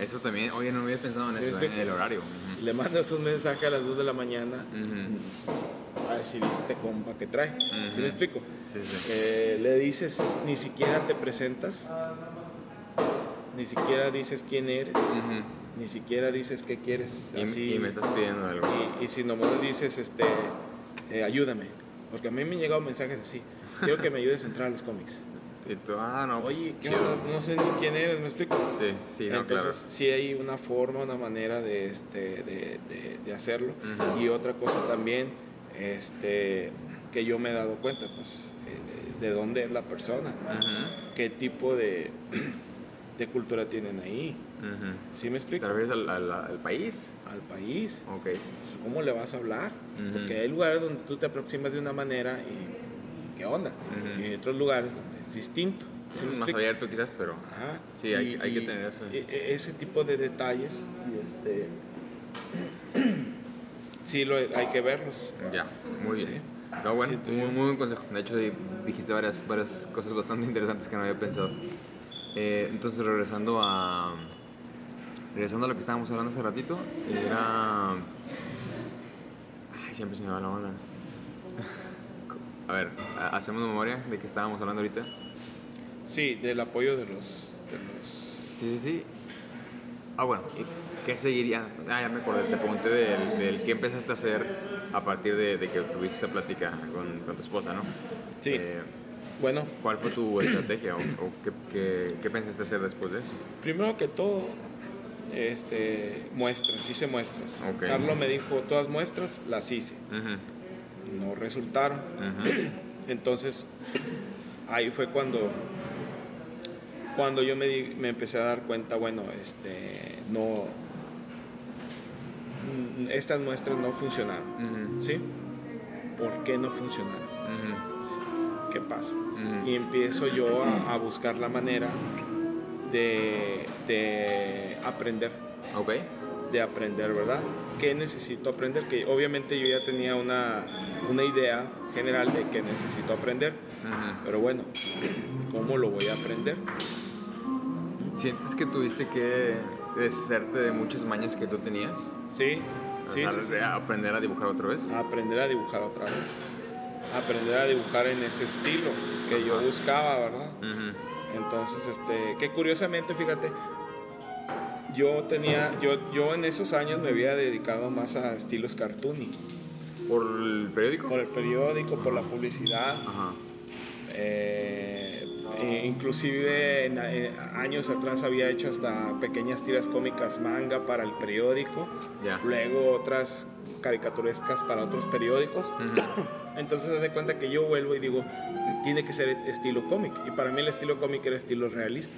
Eso también, oye, no había pensado en Sí, eso, sí. en el horario. Le mandas un mensaje a las 2 de la mañana Ujú. a decir este compa que trae ¿sí Ujú. me explico? Sí, sí. Eh, le dices ni siquiera te presentas ni siquiera dices quién eres. Ni siquiera dices qué quieres. Y, así, y me estás pidiendo algo. y, y si nomás dices, este, eh, ayúdame. Porque a mí me han llegado mensajes así. Quiero que me ayudes a entrar a los cómics. Y tú, ah, no. pues, Oye, ¿qué chido. onda? No sé ni quién eres, ¿me explico? Sí, sí, no, Entonces, claro. sí hay una forma, una manera de, este, de, de- de hacerlo. Y otra cosa también, este, que yo me he dado cuenta, pues, eh, de dónde es la persona, Ujú. qué tipo de, de cultura tienen ahí. Ujú. ¿Sí me explico? ¿Te refieres al, al- al país? Al país. Ok. ¿Cómo le vas a hablar? Ujú. Porque hay lugares donde tú te aproximas de una manera y ¿qué onda? Ujú. Y hay otros lugares donde es distinto. ¿sí me más abierto quizás, pero... Ajá. Sí, hay- hay que tener eso. e- e- ese tipo de detalles y este sí lo hay que verlos. Ya, muy bien. Sí. No, bueno, Sí, muy, muy buen consejo. De hecho, dijiste varias, varias cosas bastante interesantes que no había pensado. Eh, entonces, regresando a... Regresando a lo que estábamos hablando hace ratito, era... Ay, siempre se me va la onda. A ver, ha- hacemos memoria de que estábamos hablando ahorita. Sí, del apoyo de los de los Sí, sí, sí. Ah, bueno, ¿y ¿qué seguiría? Ah, ya me acordé, te pregunté del, del qué empezaste a hacer a partir de, de que tuviste esa plática con, con tu esposa, ¿no? Sí. Eh, bueno, ¿Cuál fue tu estrategia o, o qué, qué, qué pensaste hacer después de eso? primero que todo este muestras, hice muestras. Ok. Carlos me dijo, todas muestras las hice. No resultaron. Entonces, ahí fue cuando, cuando yo me, di- me empecé a dar cuenta, bueno, este, no, mm, estas muestras no funcionaron, ¿sí? ¿Por qué no funcionaron? ¿Qué pasa? ujú. Y empiezo yo a, a buscar la manera de, de aprender, Ok. de aprender, ¿verdad? ¿Qué necesito aprender? Que obviamente yo ya tenía una, una idea general de que necesito aprender. Pero bueno, ¿cómo lo voy a aprender? ¿Sientes que tuviste que deshacerte de muchas mañas que tú tenías? Sí, sí. ¿Aprender a dibujar otra vez? Aprender a dibujar otra vez. Aprender a dibujar en ese estilo que yo buscaba, ¿verdad? Entonces, este, que curiosamente, fíjate, yo tenía, yo, yo en esos años me había dedicado más a estilos cartoony. ¿Por el periódico? Por el periódico, por la publicidad. Ajá. eh, e inclusive en, en años atrás había hecho hasta pequeñas tiras cómicas manga para el periódico. Luego otras caricaturescas para otros periódicos. Entonces se de cuenta que yo vuelvo y digo, tiene que ser estilo cómic. Y para mí el estilo cómic era estilo realista.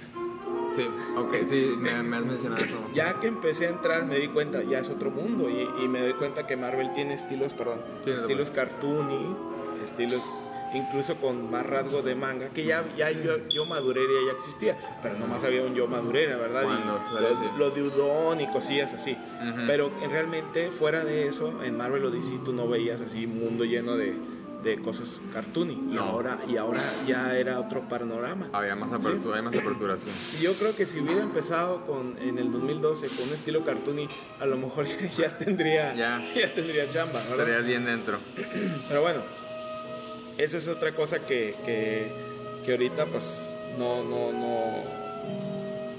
Sí, ok, sí, me, me has mencionado eso. Ya que empecé a entrar me di cuenta, ya es otro mundo. Y, y me doy cuenta que Marvel tiene estilos, perdón, Sí, no estilos cartoony, estilos incluso con más rasgo de manga, que ya, ya yo, yo Madureira ya existía, pero nomás había un yo Madureira, ¿verdad? Y lo, de Udon y cosillas así. Ujú. Pero en- realmente fuera de eso, en Marvel o DC tú no veías así un mundo lleno de, de cosas cartoony. Y, No. ahora, y ahora ya era otro panorama. Había más Sí. apertura, hay más apertura, sí. Y Yo creo que si hubiera empezado con, en el 2012 con un estilo cartoony, a lo mejor ya, tendría Ya. ya tendría chamba, ¿verdad? Estarías bien dentro. Pero bueno, esa es otra cosa que, que, que ahorita pues no, no, no,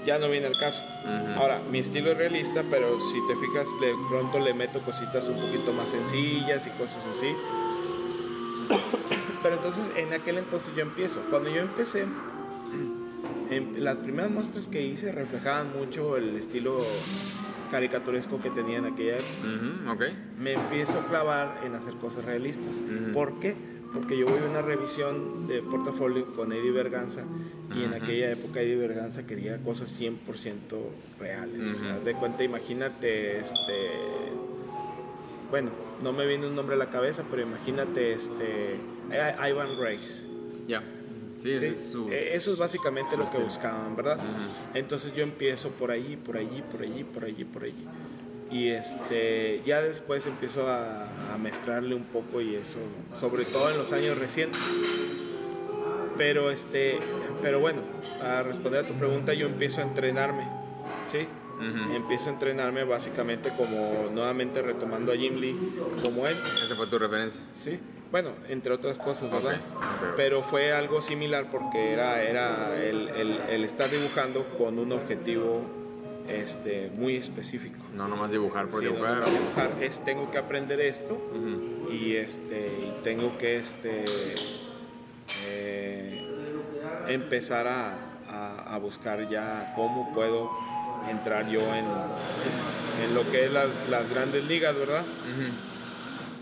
ya no viene al caso. Ujú. Ahora, mi estilo es realista, pero si te fijas, de pronto le meto cositas un poquito más sencillas y cosas así. Entonces, en aquel entonces yo empiezo. Cuando yo empecé, en las primeras muestras que hice reflejaban mucho el estilo caricaturesco que tenía en aquella época me empiezo a clavar en hacer cosas realistas. Ujú. ¿Por qué? Porque yo voy a una revisión de portafolio con Eddie Berganza y en Ujú. aquella época Eddie Berganza quería cosas 100% reales. O sea, de cuenta, imagínate, este... Bueno, no me viene un nombre a la cabeza, pero imagínate, este... I- Ivan Race. Ya. Sí, Sí, ese es su. eh, Eso es básicamente lo que buscaban, ¿verdad? Entonces yo empiezo por allí, por allí, por allí, por allí, por allí. Y este, ya después empiezo a, a mezclarle un poco y eso, sobre todo en los años recientes. Pero este, pero bueno, a responder a tu pregunta, yo empiezo a entrenarme, ¿sí? Empiezo a entrenarme básicamente como nuevamente retomando a Jim Lee como él. Esa fue tu referencia. Sí, bueno, entre otras cosas, ¿verdad? Pero fue algo similar porque era, era el, el- el estar dibujando con un objetivo este, muy específico. No nomás dibujar por Sí, dibujar. no, dibujar es tengo que aprender esto y este y tengo que este eh, empezar a, a- a buscar ya cómo puedo entrar yo en, en lo que es las, las grandes ligas, ¿verdad? Ujú.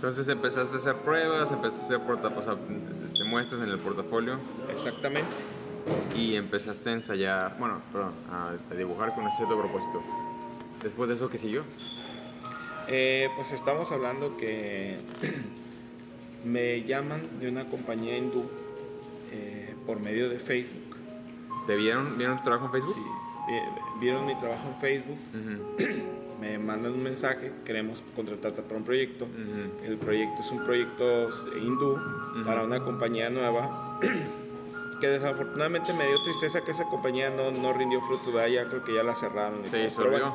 Entonces empezaste a hacer pruebas, empezaste a hacer porta, o sea, te muestras en el portafolio Exactamente. y empezaste a ensayar, bueno, perdón, a, dibujar con un cierto propósito. Después de eso, ¿qué siguió? Eh, pues estamos hablando que me llaman de una compañía hindú eh, por medio de Facebook. ¿Te vieron, vieron tu trabajo en Facebook? Sí, vi- vieron mi trabajo en Facebook, me mandan un mensaje, queremos contratarte para un proyecto. El proyecto es un proyecto hindú para una compañía nueva que desafortunadamente me dio tristeza que esa compañía no, no rindió fruto de ya creo que ya la cerraron. Se disolvió.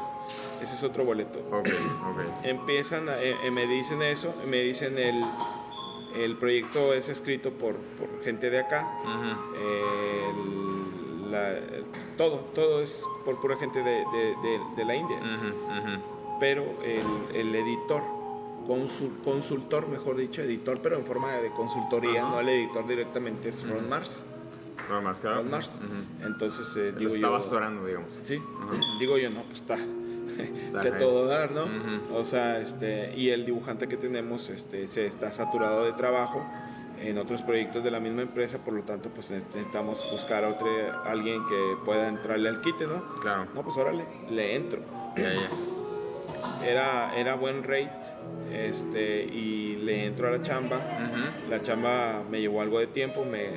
ese es otro boleto. Ok, ok. empiezan, a- eh, eh, me dicen eso, me dicen el, el proyecto es escrito por, por gente de acá, el- la- todo, todo es por pura gente de, de- de- de la India, ujú, ujú. pero el, el editor, consul- consultor, mejor dicho, editor, pero en forma de consultoría, Ajá. no el editor directamente es Ron Mars. Ron Mars, claro. Ron Mars. Entonces, eh, digo estaba yo, asesorando, digamos. Sí, digo yo, no, pues está. Que todo dar, ¿no? O sea, este, y el dibujante que tenemos este, se está saturado de trabajo en otros proyectos de la misma empresa, por lo tanto, pues necesitamos buscar a otro, alguien que pueda entrarle al quite, ¿no? Claro. No, pues órale, le entro. Ya, ya. Era, era buen rate este, y le entro a la chamba. La chamba me llevó algo de tiempo, me,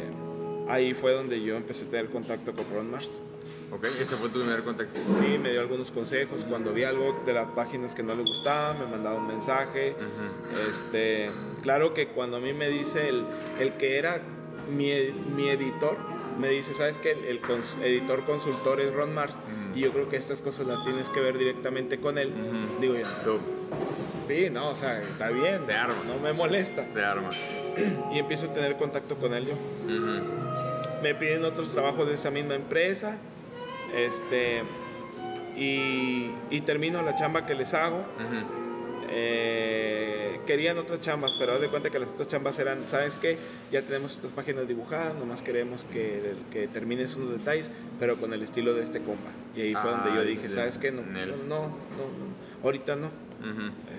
ahí fue donde yo empecé a tener contacto con Ron Mars. Ok, ese fue tu primer contacto. Sí, me dio algunos consejos. Cuando vi algo de las páginas que no le gustaba, me mandaba un mensaje. Este, claro que cuando a mí me dice el, el que era mi, mi editor, me dice, ¿sabes qué? El, el cons- editor consultor es Ron Mars. Y yo creo que estas cosas las tienes que ver directamente con él. Digo yo, Tú, sí, no, o sea, está bien. Se arma. No me molesta. se arma. Y empiezo a tener contacto con él yo. Me piden otros trabajos de esa misma empresa este y, y termino la chamba que les hago. Eh, querían otras chambas pero haz de cuenta que las otras chambas eran sabes qué ya tenemos estas páginas dibujadas nomás queremos que, que termines unos detalles pero con el estilo de este compa. Y ahí fue donde Ah, yo dije sí. sabes qué no, no no no ahorita no.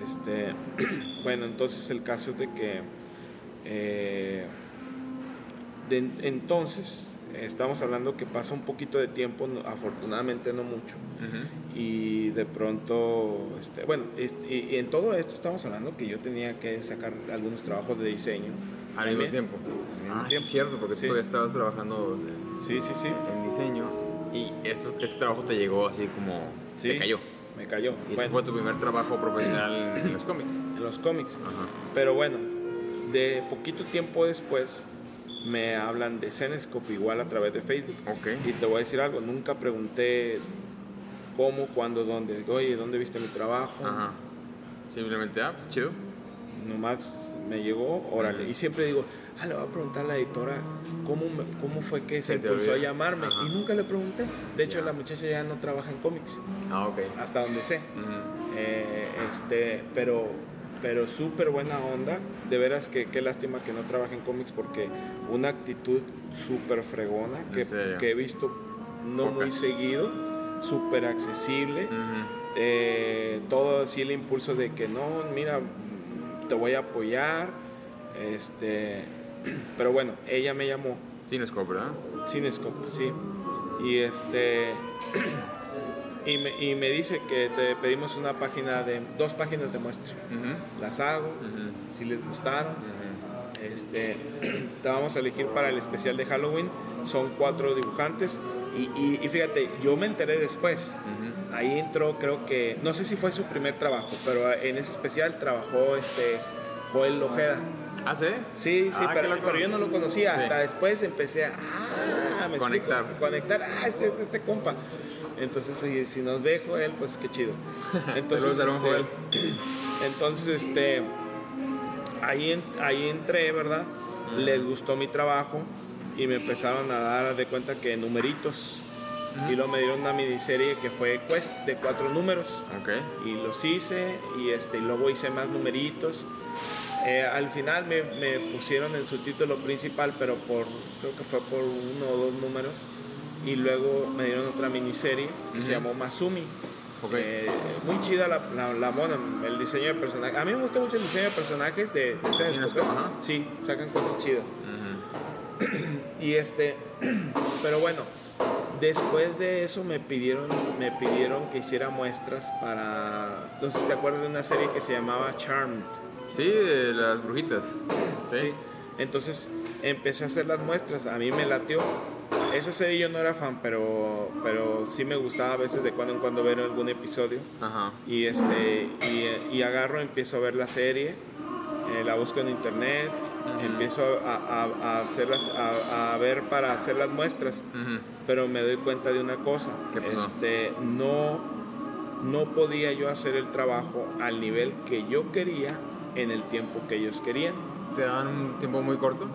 Este, bueno, entonces el caso es de que Eh, de- entonces, estamos hablando que pasa un poquito de tiempo, no- afortunadamente no mucho, Ujú. y de pronto, este, bueno, este, y, y en todo esto estamos hablando que yo tenía que sacar algunos trabajos de diseño. Al mismo tiempo. Ah, tiempo. es cierto, porque Sí. tú todavía estabas trabajando Sí, sí, sí. en diseño y esto, este trabajo te llegó así como Sí. te cayó. Me cayó. Y ese Bueno, fue tu primer trabajo profesional en los cómics. en los cómics. Ajá. Pero bueno, de poquito tiempo después me hablan de Zenescope igual a través de Facebook. Ok. Y te voy a decir algo, nunca pregunté cómo, cuándo, dónde. Oye, ¿dónde viste mi trabajo? Ajá. Simplemente, ah, pues chido. Nomás me llegó, órale. Y siempre digo, ah, le voy a preguntar a la editora cómo, me- cómo fue que Se impulsó a llamarme. Ajá. Y nunca le pregunté. De hecho, la muchacha ya no trabaja en cómics, Ah, ok. hasta donde sé. Eh, este, pero pero súper buena onda. De veras que qué lástima que no trabaje en cómics porque una actitud súper fregona que, he visto no muy seguido, súper accesible. Eh, todo así el impulso de que no, mira, te voy a apoyar. Este, pero bueno, ella me llamó Cinescope, ¿verdad? Cinescope, sí. Y este y me, y me dice que te pedimos una página de dos páginas de muestra. Ujú. Las hago, Ujú. si les gustaron. Ujú. Este, te vamos a elegir para el especial de Halloween. Son cuatro dibujantes. Y, y- y fíjate, yo me enteré después. Ahí entró, creo que, no sé si fue su primer trabajo, pero en ese especial trabajó este Joel Ojeda. Ah, ¿sí? Sí, sí, Ah, pero, pero yo no lo conocía. Sí. Hasta después empecé a ah, me Conectar. explico, conectar. Ah, este, este, este compa. Entonces, si, si nos ve Joel, pues qué chido. Entonces, Aaron Joel. entonces, este, ahí, en- ahí entré, ¿verdad? Les gustó mi trabajo y me empezaron a dar de cuenta que numeritos. Y luego me dieron una miniserie que fue Quest de cuatro números Ok. y los hice y este y luego hice más numeritos Eh, al final me, me pusieron el subtítulo principal pero por creo que fue por uno o dos números y luego me dieron otra miniserie que se Ujú. llamó Masumi Ok. Eh, muy chida la, la, la mona, el diseño de personajes a mí me gusta mucho el diseño de personajes de, de sí sacan cosas chidas Ujú. y este, pero bueno, después de eso me pidieron, me pidieron que hiciera muestras para. Entonces, ¿te acuerdas de una serie que se llamaba Charmed? Sí, de las brujitas. Sí. ¿Sí? Entonces empecé a hacer las muestras, a mí me latió. Esa serie yo no era fan, pero, pero sí me gustaba a veces de cuando en cuando ver algún episodio. Ajá. Y, este, y, y agarro, empiezo a ver la serie, eh, la busco en internet, empiezo a, a- a hacerlas, a, a ver para hacer las muestras, pero me doy cuenta de una cosa, ¿Qué pasó? este, no, no podía yo hacer el trabajo al nivel que yo quería en el tiempo que ellos querían. ¿Te daban un tiempo muy corto?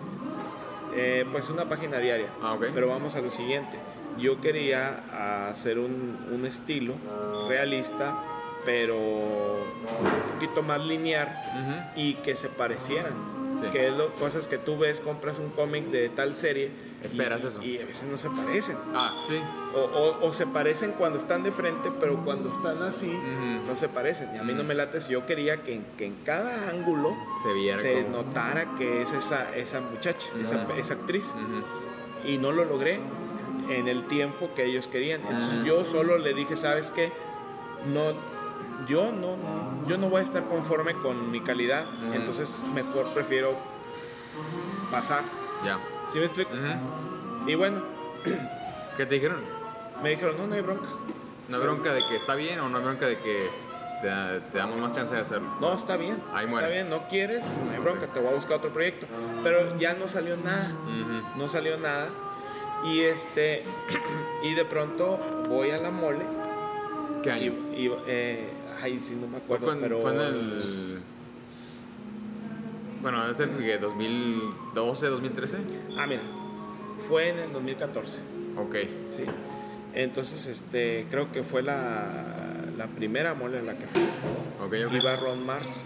Eh, pues una página diaria. Ah. Pero vamos a lo siguiente. Yo quería hacer un, un estilo realista, pero un poquito más lineal y que se parecieran. Sí. Que es lo, cosas que tú ves, compras un cómic de tal serie. Y- Esperas eso. Y a veces no se parecen. Ah, sí. O, o- o se parecen cuando están de frente, pero cuando están así, no se parecen. Y a mí no me late si yo quería que, en- que en cada ángulo Se viera se como- notara que es esa, esa muchacha, esa, esa actriz y no lo logré en el tiempo que ellos querían. Entonces Ujú. yo solo le dije, ¿sabes qué? No, yo no, yo no voy a estar conforme con mi calidad, entonces mejor prefiero pasar. Ya. ¿Sí me explico? Ujú. Y bueno, ¿Qué te dijeron? me dijeron, no, no hay bronca. ¿Una Sí. bronca de que está bien o una bronca de que te, te damos más chance de hacerlo? No, está bien, Ahí está muere. bien, no quieres, no hay bronca, te voy a buscar otro proyecto. Pero ya no salió nada. Ujú. no salió nada. Y este y de pronto voy a la mole ¿Qué año? y, eh, ay sí no me Fue, acuerdo, con- pero fue en el... Bueno, que 2012, 2013. ah mira, fue en el 2014, Ok. sí. Entonces este creo que fue la, la primera mole en la que fui. Ok, ok. Iba Ron Mars,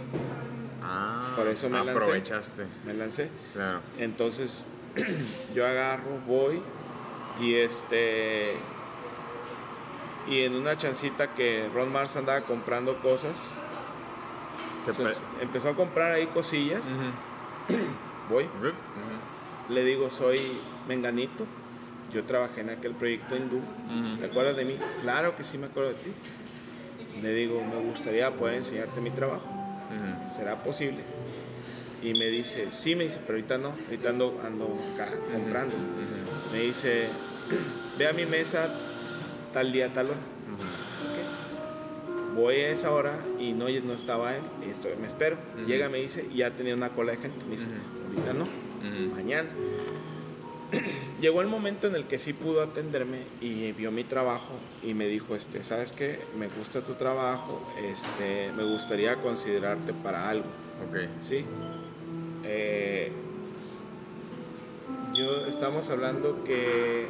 Ah, Por eso me lancé. aprovechaste. me lancé. Claro. Entonces yo agarro, voy y este y en una chancita que Ron Mars andaba comprando cosas, Entonces, empezó a comprar ahí cosillas. Voy. Le digo, soy Menganito. Yo trabajé en aquel proyecto hindú. Ujú. ¿Te acuerdas de mí? Claro que sí me acuerdo de ti. Le digo, me gustaría poder enseñarte mi trabajo. ¿Será posible? Y me dice, sí, me dice, pero ahorita no. Ahorita ando, ando acá comprando. Me dice, ve a mi mesa tal día, tal hora. Voy a esa hora y no, no estaba él. Estoy, me espero. Ujú. Llega, me dice, y ya tenía una cola de gente. Me dice, ahorita no, mañana. Llegó el momento en el que sí pudo atenderme y vio mi trabajo y me dijo, este, ¿sabes qué? Me gusta tu trabajo, este, me gustaría considerarte para algo. Ok. ¿sí? Eh, yo estamos hablando que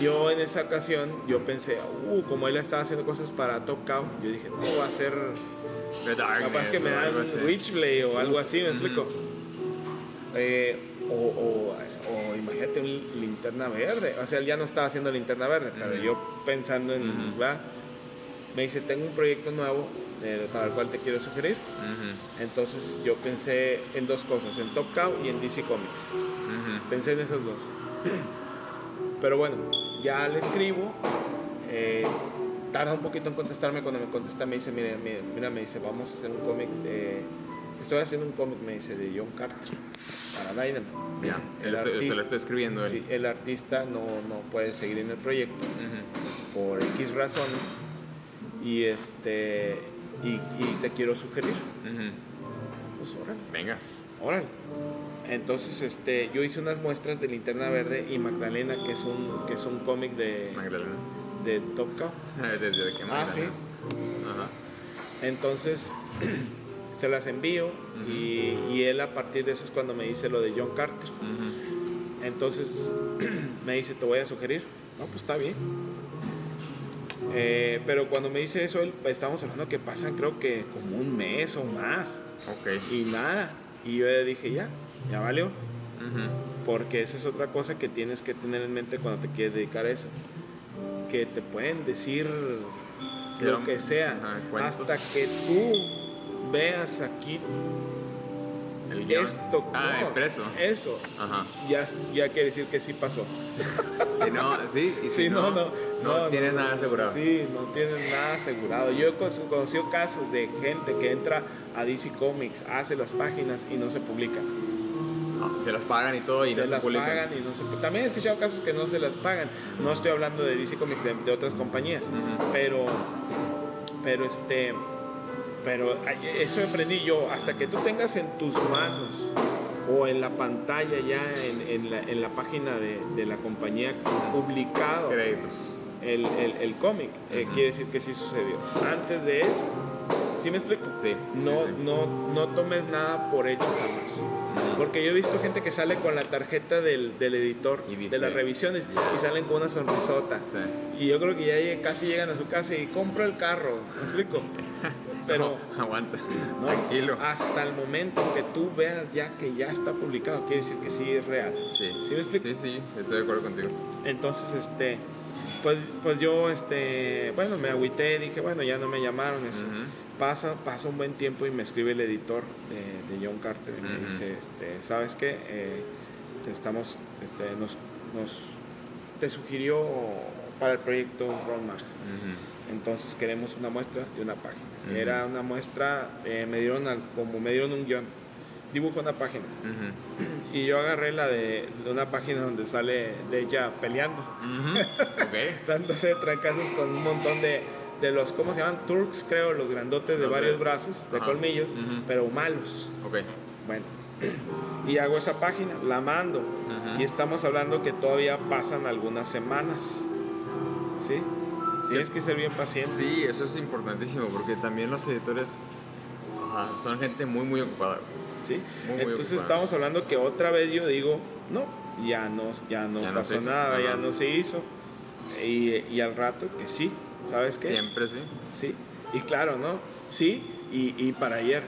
yo en esa ocasión, yo pensé, uh, como él estaba haciendo cosas para Top Cow, yo dije, no, va a ser, capaz que me dan. Witchblade o algo así, ¿me explico? Eh, o, o- o imagínate un linterna verde, o sea, él ya no estaba haciendo linterna verde, pero yo pensando en. Me dice, tengo un proyecto nuevo eh, para el cual te quiero sugerir. Entonces yo pensé en dos cosas, en Top Cow y en DC Comics. Pensé en esas dos. Pero bueno, ya le escribo. eh, tarda un poquito en contestarme. Cuando me contesta me dice, mira, mira, mira, me dice, vamos a hacer un cómic. de- estoy haciendo un cómic, me dice, de John Carter para Dynamite. Ya, El lo estoy escribiendo él. Sí, el artista no, no puede seguir en el proyecto por X razones. Y este y, y te quiero sugerir. Pues órale. Venga. Órale. Entonces, este, yo hice unas muestras de Linterna Verde y Magdalena, que es un, que es un cómic de, Magdalena. de Top Cow. Desde que Ah, sí. Ajá. Entonces, se las envío y, y él a partir de eso es cuando me dice lo de John Carter. Entonces, me dice, te voy a sugerir. No, pues está bien. Eh, pero cuando me dice eso, él, estamos hablando que pasan creo que como un mes o más. Ok. Y nada. Y yo le dije, ya, ya valió. Porque esa es otra cosa que tienes que tener en mente cuando te quieres dedicar a eso. Que te pueden decir lo que sea. hasta que tú veas aquí El esto. Ah, no. Eso. Ajá. Ya, ya quiere decir que sí pasó. Si no, sí, y si Sí, no, no, no. no, tienes nada asegurado. Sí, no tienes nada asegurado. Yo he con- conocido casos de gente que entra a DC Comics, hace las páginas y no se publica. No, se las pagan y todo y se no se las publican. pagan y no se También he escuchado casos que no se las pagan. No estoy hablando de DC Comics, de, de otras compañías. Ujú. Pero, pero este, pero eso aprendí yo. Hasta que tú tengas en tus manos o en la pantalla ya en, en la, en la página de, de la compañía publicado Créditos. el, el, el cómic, eh, quiere decir que sí sucedió. Antes de eso, ¿sí me explico? Sí, No, sí, sí. no, no tomes nada por hecho jamás. Porque yo he visto gente que sale con la tarjeta del, del editor Y dice- de las revisiones y salen con una sonrisota. Sí. Y yo creo que ya casi llegan a su casa y compro el carro. ¿Me explico? Pero No, aguanta. no, Tranquilo. hasta el momento que tú veas ya que ya está publicado, quiere decir que sí es real. Sí. ¿Sí me explico? Sí, sí, estoy de acuerdo contigo. Entonces, este, pues, pues yo, este, bueno, me agüité, dije, bueno, ya no me llamaron eso. Pasa, pasa un buen tiempo y me escribe el editor de, de John Carter y me dice, este, ¿sabes qué? Eh, te estamos, este, nos, nos, te sugirió para el proyecto Ron Mars. Entonces queremos una muestra y una página. Era una muestra, eh, me dieron al- como me dieron un guion, dibujo una página. Ujú. Y yo agarré la de, de una página donde sale de ella peleando Ujú. Ok. dándose trancazos con un montón de, de los, ¿cómo se llaman? Turks, creo, los grandotes de varios brazos, de Ajá. colmillos, Ujú. pero malos. Ok. Bueno, y hago esa página, la mando, y estamos hablando que todavía pasan algunas semanas. ¿Sí? Tienes que ser bien paciente. Sí, eso es importantísimo porque también los editores ajá, son gente muy, muy ocupada. ¿Sí? Muy, muy Entonces ocupado. estamos hablando que otra vez yo digo, no, ya no, ya no Ya pasó nada, ya ajá. no se hizo. Y, y al rato que sí, ¿sabes qué? Siempre sí. Sí, y claro, ¿no? Sí, y, y para ayer.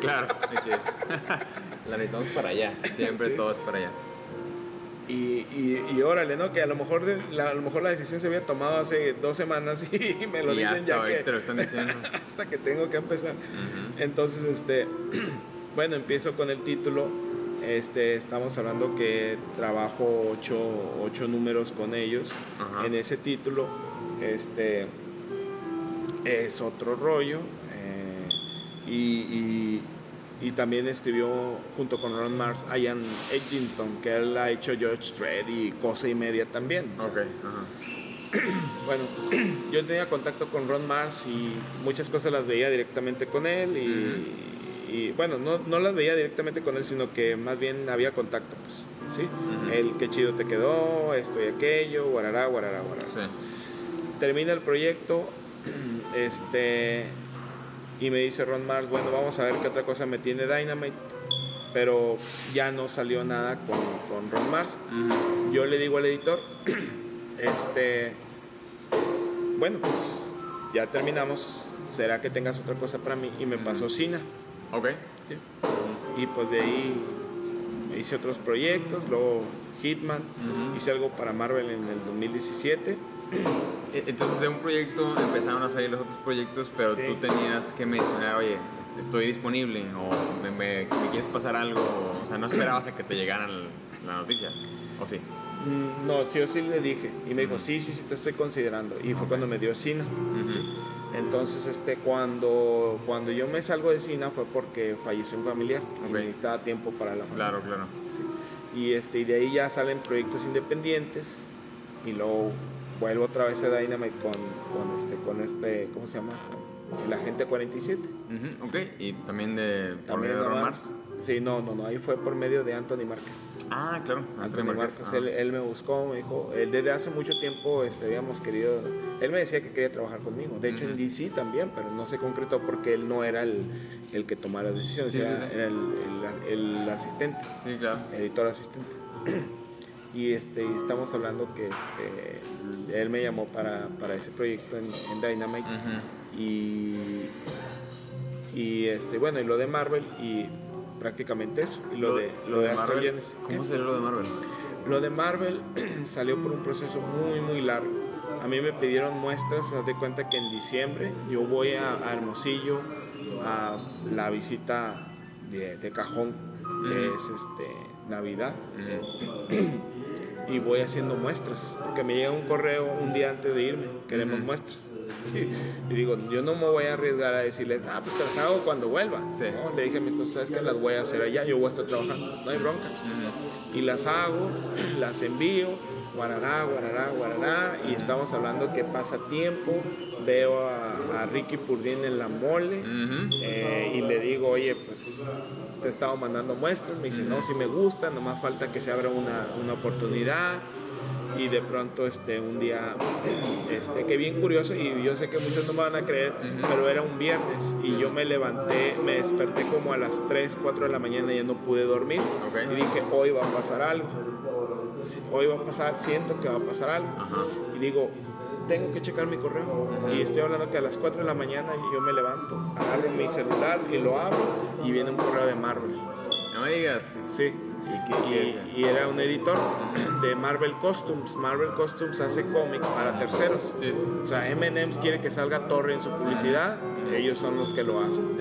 Claro. la necesitamos para allá. Siempre Sí. todo es para allá. Y, y, y órale, ¿no? Que a lo mejor de- la, a lo mejor la decisión se había tomado hace dos semanas y me lo y dicen hasta ya ahorita que te lo están diciendo. hasta que tengo que empezar. Entonces, este, bueno, empiezo con el título Este, estamos hablando que trabajo ocho, ocho números con ellos Ajá. en ese título. Este es otro rollo. eh, y, y- y también escribió junto con Ron Mars Ian Edgington, que él ha hecho George Dredd y Cosa y Media también. O sea, Ok, ajá. bueno, yo tenía contacto con Ron Mars y muchas cosas las veía directamente con él y, y, bueno, no, no las veía directamente con él, sino que más bien había contacto, pues, ¿sí? El qué chido te quedó, esto y aquello, guarará, guarará, guarará. Sí. Termina el proyecto, este, y me dice Ron Mars, bueno, vamos a ver qué otra cosa me tiene Dynamite, pero ya no salió nada con, con Ron Mars yo le digo al editor, este, bueno, pues ya terminamos, será que tengas otra cosa para mí y me pasó Sina, Ok. ¿sí? y pues de ahí hice otros proyectos, luego Hitman, Ujú. hice algo para Marvel en el 2017, E- Entonces de un proyecto empezaron a salir los otros proyectos, pero Sí. tú tenías que mencionar, oye, este, estoy disponible o me, me- me quieres pasar algo, o sea, no esperabas a que te llegara la noticia, ¿o sí? Mm, no, sí o sí le dije, y me dijo, sí, sí, sí, te estoy considerando, y fue cuando me dio Sina. Ujú. Entonces, este, cuando, cuando yo me salgo de Sina fue porque falleció un familiar Ok. y necesitaba tiempo para la familia. Claro, claro. Sí. Y, este, y de ahí ya salen proyectos independientes y luego vuelvo otra vez a Dynamite con, con, este, con este, ¿cómo se llama? El Agente 47. Ujú, Ok, y también de, por También medio de. Sí, no, no, no, ahí fue por medio de Anthony Márquez. Ah, claro, Anthony Márquez. Márquez, ajá. él, él me buscó, me dijo, él desde hace mucho tiempo este, habíamos querido, él me decía que quería trabajar conmigo, de hecho en. DC también, pero no se concretó porque él no era el, el que tomara las decisiones, Sí, era, sí. era el, el- el asistente, Sí, claro. editor asistente. y este, y estamos hablando que este, él me llamó para, para ese proyecto en, en Dynamite y, y este, bueno, y lo de Marvel y prácticamente eso, y lo, de, lo de Astro Marvel. ¿Cómo salió lo de Marvel? Lo de Marvel salió por un proceso muy, muy largo. A mí me pidieron muestras, haz de cuenta que en diciembre yo voy a, a Hermosillo a la visita de, de cajón, que es este, Navidad, y voy haciendo muestras, porque me llega un correo un día antes de irme, queremos muestras. Y digo, yo no me voy a arriesgar a decirles, ah, pues te las hago cuando vuelva. Sí. No, le dije a mi esposa, ¿sabes qué? Las voy a hacer allá, yo voy a estar trabajando, no hay bronca y las hago, las envío, guarará, guarará, guarará, y estamos hablando que pasa tiempo, veo a, a Ricky Purdín en la mole, eh, y le digo, oye, pues te he estado mandando muestras, me dice, no, si me gusta, nomás falta que se abra una, una oportunidad, y de pronto este, un día, este, que bien curioso, y yo sé que muchos no me van a creer, pero era un viernes, y yo me levanté, me desperté como a las 3, 4 de la mañana, y ya no pude dormir, Ok. y dije, hoy va a pasar algo. Hoy va a pasar, siento que va a pasar algo. Ajá. Y digo, tengo que checar mi correo. Y estoy hablando que a las 4 de la mañana yo me levanto, agarro mi celular y lo abro y viene un correo de Marvel. No me digas. Sí. ¿Y qué- Y, y era un editor de Marvel Costumes. Marvel Costumes hace cómics para terceros. Sí. O sea, M&M's quiere que salga Torre en su publicidad, ellos son los que lo hacen.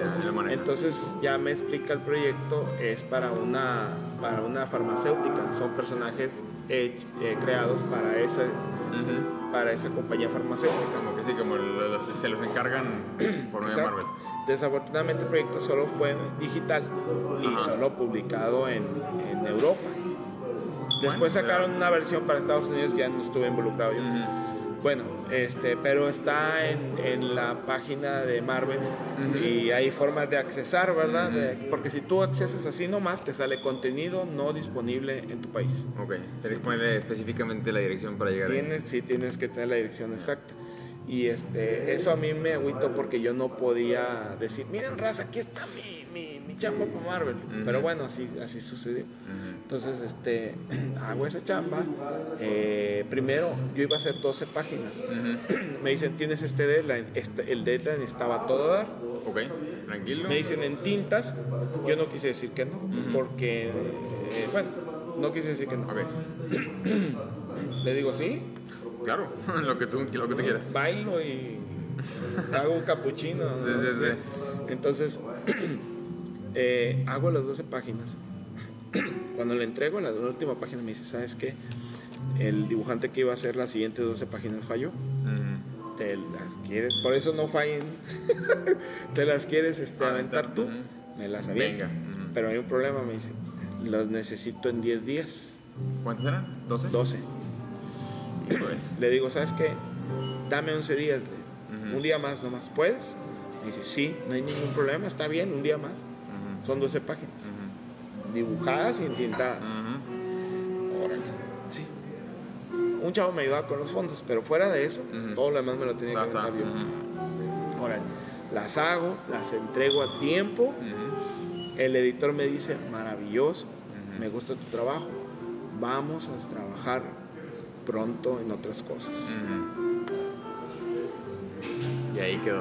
Entonces ya me explica el proyecto, es para una, para una farmacéutica, son personajes eh, eh, creados para esa, Ujú. para esa compañía farmacéutica. Como que sí, como los- se los encargan por medio de. Marvel. Desafortunadamente el proyecto solo fue digital y Ajá. solo publicado en, en Europa. Después sacaron una versión para Estados Unidos, ya no estuve involucrado yo. Bueno, este, pero está en, en la página de Marvel y hay formas de accesar, ¿verdad? Porque si tú accesas así nomás, te sale contenido no disponible en tu país. Ok, tienes que ponerle específicamente la dirección para llegar ahí. Tienes, sí tienes que tener la dirección exacta. Y este, eso a mí me agüitó porque yo no podía decir, miren raza, aquí está mi, mi, mi chamba para Marvel. Pero bueno, así, así sucedió. Entonces, este, hago esa chamba. Eh, primero, yo iba a hacer 12 páginas. Me dicen, tienes este deadline. Este, el deadline estaba a todo dar. Ok, tranquilo. Me dicen en tintas. Yo no quise decir que no, porque, eh, bueno, no quise decir que no. Ok, Le digo, sí, claro, lo que tú, lo que tú quieras. bailo y hago un capuchino. Sí, sí, sí. Entonces, eh, hago las 12 páginas Cuando le entrego la, la última página me dice, ¿sabes qué? El dibujante que iba a hacer las siguientes 12 páginas falló. Te las quieres, por eso no fallen. te las quieres este, Aventar, tú. Me las aviento. Venga, ujú. Pero hay un problema, me dice. Los necesito en 10 días. ¿Cuántas eran? ¿12? 12. Híjole. Le digo, ¿sabes qué? Dame 11 días. Un día más nomás. ¿Puedes? Me dice, sí, no hay ningún problema, está bien, un día más. Son 12 páginas. Dibujadas y entintadas. Órale. Sí. Un chavo me ayudaba con los fondos, pero fuera de eso, todo lo demás me lo tenía que aventar yo. Órale. Las hago, las entrego a tiempo. El editor me dice, maravilloso, me gusta tu trabajo. Vamos a trabajar pronto en otras cosas. Y ahí quedó.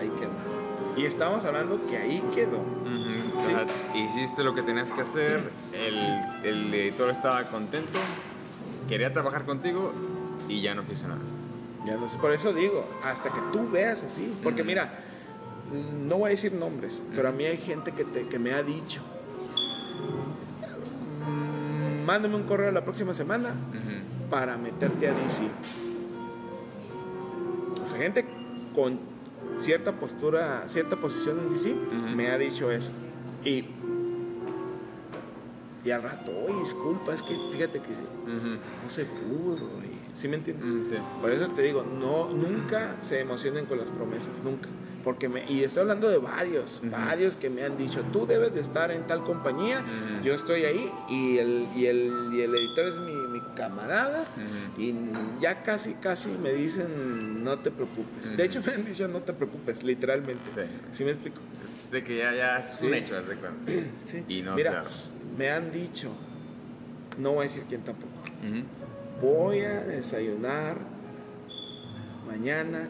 Ahí quedó. Y estamos hablando que ahí quedó. Sí. sea, hiciste lo que tenías que hacer, el, el editor estaba contento, quería trabajar contigo y ya no se hizo nada. Ya no por eso digo, hasta que tú veas así. Porque mira, no voy a decir nombres, pero a mí hay gente que, te- que me ha dicho, "Mm, mándame un correo la próxima semana Ujú. Para meterte a DC. O sea, gente con cierta postura, cierta posición en DC, me ha dicho eso. Y, y al rato, oye, disculpa, es que fíjate que Ujú. no se pudo. y- ¿Sí me entiendes? Mm, sí. Por eso te digo, no, nunca se emocionen con las promesas, nunca. Porque me, y estoy hablando de varios, varios que me han dicho, tú debes de estar en tal compañía, yo estoy ahí y el, y el, y el editor es mi, camarada y ya casi, casi me dicen, no te preocupes. De hecho me han dicho, no te preocupes, literalmente. Sí. ¿Sí me explico? Es de que ya, ya es un hecho, haz de cuenta. Sí. Y no, Mira, claro. me han dicho, no voy a decir quién tampoco. Voy a desayunar mañana.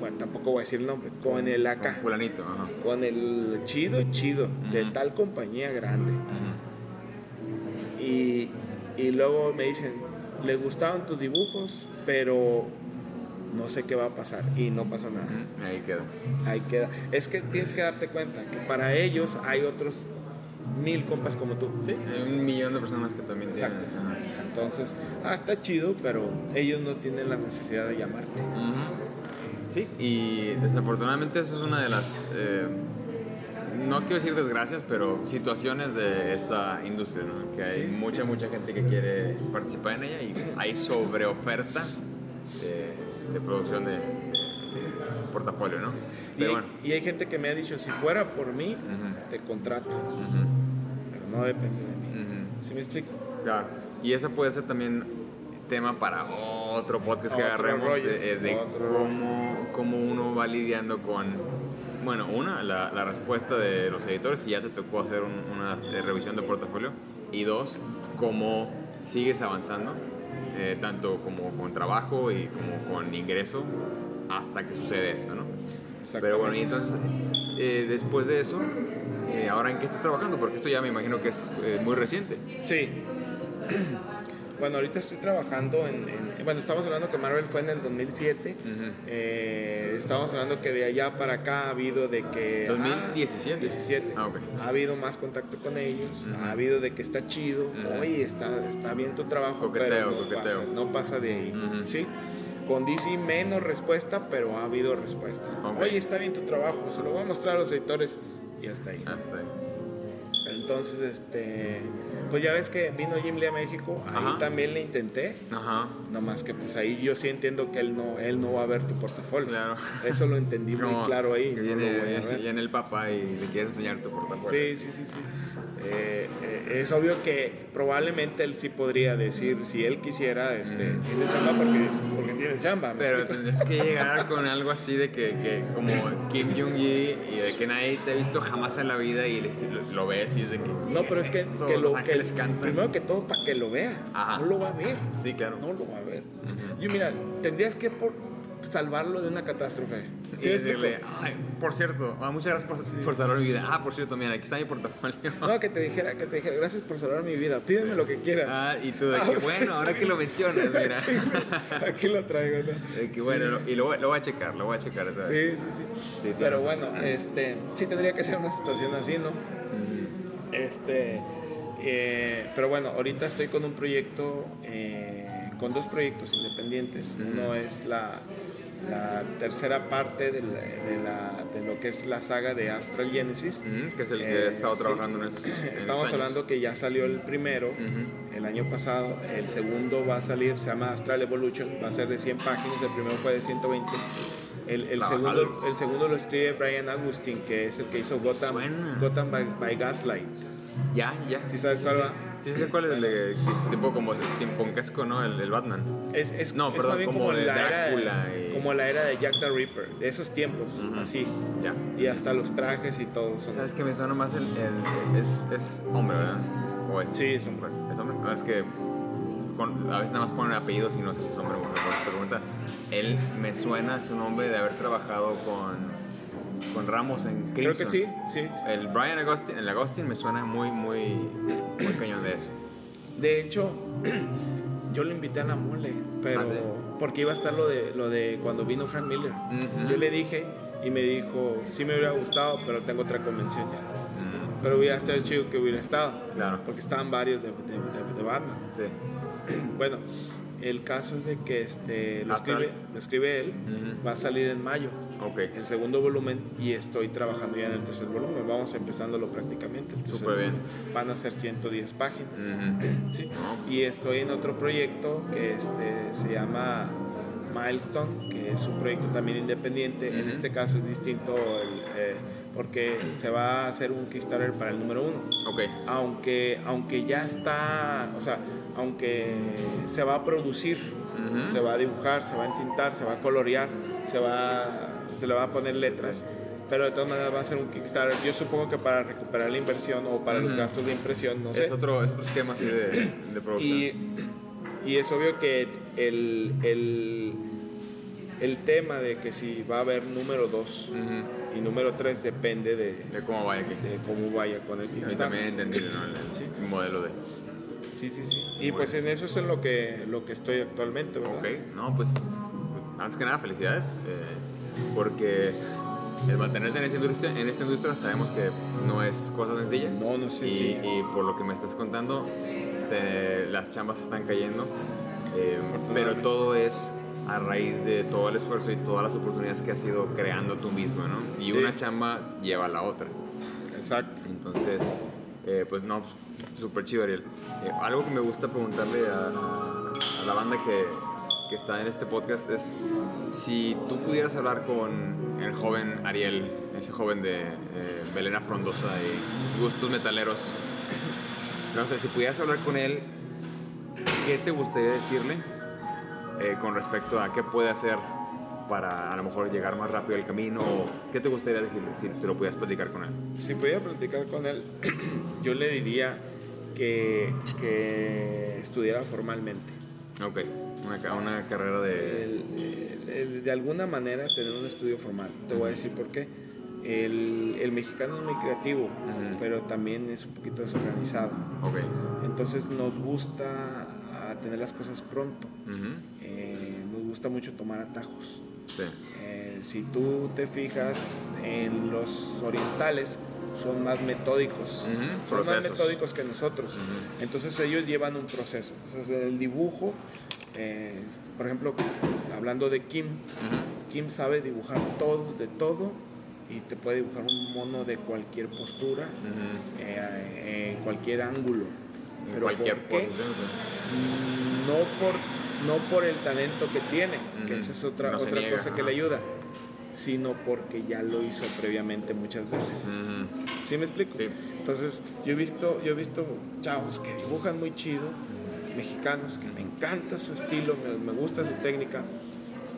Bueno, tampoco voy a decir el nombre. Con el Con acá. fulanito, ajá. Con el chido, chido. De tal compañía grande. Y, y luego me dicen, les gustaban tus dibujos, pero no sé qué va a pasar. Y no pasa nada. Ahí queda. Ahí queda. Es que tienes que darte cuenta que para ellos hay otros mil compas como tú. Sí, hay un millón de personas que también tienen. Exacto. ajá. Entonces, ah, está chido, pero ellos no tienen la necesidad de llamarte. Sí, y desafortunadamente eso es una de las, eh, no quiero decir desgracias, pero situaciones de esta industria, ¿no? Que hay Sí, mucha, mucha gente que quiere participar en ella y hay sobreoferta de, de producción de, de portafolio, ¿no? Y, Pero bueno. y hay gente que me ha dicho, si fuera por mí, te contrato, pero no depende de mí. ¿Sí me explico? Claro. Y eso puede ser también tema para otro podcast que Otro agarremos rollo, de, eh, de cómo, cómo uno va lidiando con, bueno, una, la, la respuesta de los editores si ya te tocó hacer un- una eh, revisión de portafolio y dos, cómo sigues avanzando, eh, tanto como con trabajo y como con ingreso hasta que sucede eso, ¿no? Pero bueno, y entonces, eh, después de eso, eh, ahora en qué estás trabajando, porque esto ya me imagino que es eh, muy reciente. Sí. Bueno, ahorita estoy trabajando en, en- Bueno, estamos hablando que Marvel fue en el 2007. Ujú. Eh, estamos hablando que de allá para acá ha habido de que... 2017. 17. Ah, ok. Ha habido más contacto con ellos. Ha habido de que está chido. Ujú. Oye, está, está bien tu trabajo. Coqueteo, pero no coqueteo. Pasa, no pasa de ahí. ¿Sí? Con DC menos respuesta, pero ha habido respuesta. Ok. Oye, está bien tu trabajo. Se lo voy a mostrar a los editores. Y hasta ahí. Ah, está ahí. Entonces, este, pues ya ves que vino Jim Lee a México, ahí Ajá. también le intenté, Ajá. nomás que pues ahí yo sí entiendo que él no, él no va a ver tu portafolio. Claro. Eso lo entendí Es muy claro ahí. que no voy a ver. viene el papá y le quieres enseñar tu portafolio. Sí, sí, sí, sí. Eh, eh, es obvio que probablemente él sí podría decir, si él quisiera, este, Mm. tiene chamba porque, porque tiene chamba. ¿me Pero tendrías que llegar con algo así de que, que como Kim Jong-gi y de que nadie te ha visto jamás en la vida y lo, lo ves y es de que. no, ¿qué pero es que, lo que, primero que todo para que lo vea, Ajá. no lo va a ver. Sí, claro. No lo va a ver. Yo mira, tendrías que por salvarlo de una catástrofe. ¿Sí explico? decirle, ay, por cierto, ah, muchas gracias por, por salvar mi vida. Ah, por cierto, mira, aquí está mi portafolio. No, que te dijera, que te dijera, gracias por salvar mi vida, pídeme lo que quieras. Ah, y tú de Ah, que, pues, bueno, ahora que lo mencionas, mira. Aquí lo traigo, ¿no? De que, bueno, y lo, voy- lo voy a checar, lo voy a checar. Sí, sí, sí. Pero bueno, este, sí tendría que ser una situación así, ¿no? Este, eh, pero bueno, ahorita estoy con un proyecto, eh, con dos proyectos independientes. Uno es la, la tercera parte de, la- de la- de lo que es la saga de Astral Genesis. Ujú, que es el que Eh, he estado sí. trabajando en esos en esos Estamos años. hablando que ya salió el primero el año pasado, el segundo va a salir, se llama Astral Evolution, va a ser de 100 páginas, el primero fue de 120. El, el, segundo, el segundo lo escribe Brian Agustin, que es el que hizo Gotham. Gotham by, by Gaslight. Ya, ya. ¿Sí sabes cuál va? Sí, sí, sé cuál es el de tipo como steampunkesco, ¿no? El, el Batman. Es, es, No, es perdón, como de la Drácula era, y- como la era de Jack the Ripper, de esos tiempos, así. Ya. Y hasta los trajes y todo son ¿Sabes que me suena más el. el- es, es hombre, ¿verdad? ¿O es? Sí, es hombre. ¿Es hombre? No, es que con- a veces nada más ponen apellidos y no sé si es hombre o mujer. por preguntas. Él me suena su nombre de haber trabajado con, con Ramos en Crimson. Creo que sí, sí, sí. El Brian Agustin, el Agustin me suena muy, muy, muy cañón de eso. De hecho, yo lo invité a la mole, pero ¿Ah, sí? porque iba a estar lo de lo de cuando vino Frank Miller. Ujú. Yo le dije y me dijo, sí me hubiera gustado, pero tengo otra convención ya. Mm, Pero hubiera estado chido que hubiera estado, claro. porque estaban varios de, de, de- de Batman. Sí. Bueno, el caso es de que este, lo, escribe, lo escribe él, Ujú. va a salir en mayo, Ok. el segundo volumen, y estoy trabajando ya en el tercer volumen. Vamos empezándolo prácticamente. Súper bien. Van a ser 110 páginas. Ujú. Sí. No, pues- Y estoy en otro proyecto que este, se llama Milestone, que es un proyecto también independiente. En este caso es distinto el, eh, porque se va a hacer un Kickstarter para el número uno. Ok. Aunque, aunque ya está, o sea, aunque se va a producir, se va a dibujar, se va a entintar, se va a colorear, se, va, se le va a poner letras. Pero de todas maneras va a ser un Kickstarter. Yo supongo que para recuperar la inversión o para los Ujú. gastos de impresión, no sé. Es otro, es otro esquema así de, de producción. Y, y es obvio que el, el, el tema de que si va a haber número 2 Ujú. y número 3 depende de, De cómo vaya aquí. de cómo vaya con el Kickstarter. también entendí ¿no? el, Sí. modelo de. Sí, sí, sí. Y pues en eso es en lo que, lo que estoy actualmente, ¿verdad? Ok, no, pues antes que nada, felicidades. eh, porque el mantenerse en esta industria, en esta industria sabemos que no es cosa sencilla. No, no sé y, si- y por lo que me estás contando, te- las chambas están cayendo. eh, pero todo es a raíz de todo el esfuerzo y todas las oportunidades que has ido creando tú mismo, ¿no? Y Sí. una chamba lleva a la otra. Exacto. Entonces, eh, pues no, súper chido, Ariel. Eh, algo que me gusta preguntarle a, a la banda que, que está en este podcast es si tú pudieras hablar con el joven Ariel, ese joven de eh, Belena Frondosa y gustos metaleros, no sé, si pudieras hablar con él, ¿qué te gustaría decirle eh, con respecto a qué puede hacer para a lo mejor llegar más rápido al camino? O ¿Qué te gustaría decirle si te lo pudieras platicar con él? Si pudiera platicar con él, yo le diría que, que estudiara formalmente. Ok, una, una carrera de... El- el- el- de alguna manera tener un estudio formal. Te voy a decir por qué. El, el mexicano es muy creativo, pero también es un poquito desorganizado. Ok. Entonces nos gusta tener las cosas pronto. Eh, nos gusta mucho tomar atajos. Sí. Eh, si tú te fijas en los orientales, son más metódicos. Son más metódicos que nosotros. Entonces ellos llevan un proceso. Entonces el dibujo, eh, por ejemplo, hablando de Kim. Kim sabe dibujar todo, de todo, y te puede dibujar un mono de cualquier postura, Ujú. eh, en cualquier ángulo. Pero cualquier ¿por qué? posición, sí. No por, no por el talento que tiene, que esa es otra, No otra cosa que le ayuda, sino porque ya lo hizo previamente muchas veces. ¿Sí me explico? Sí. Entonces, yo he visto, yo he visto chavos que dibujan muy chido, mexicanos, que me encanta su estilo, me, me gusta su técnica,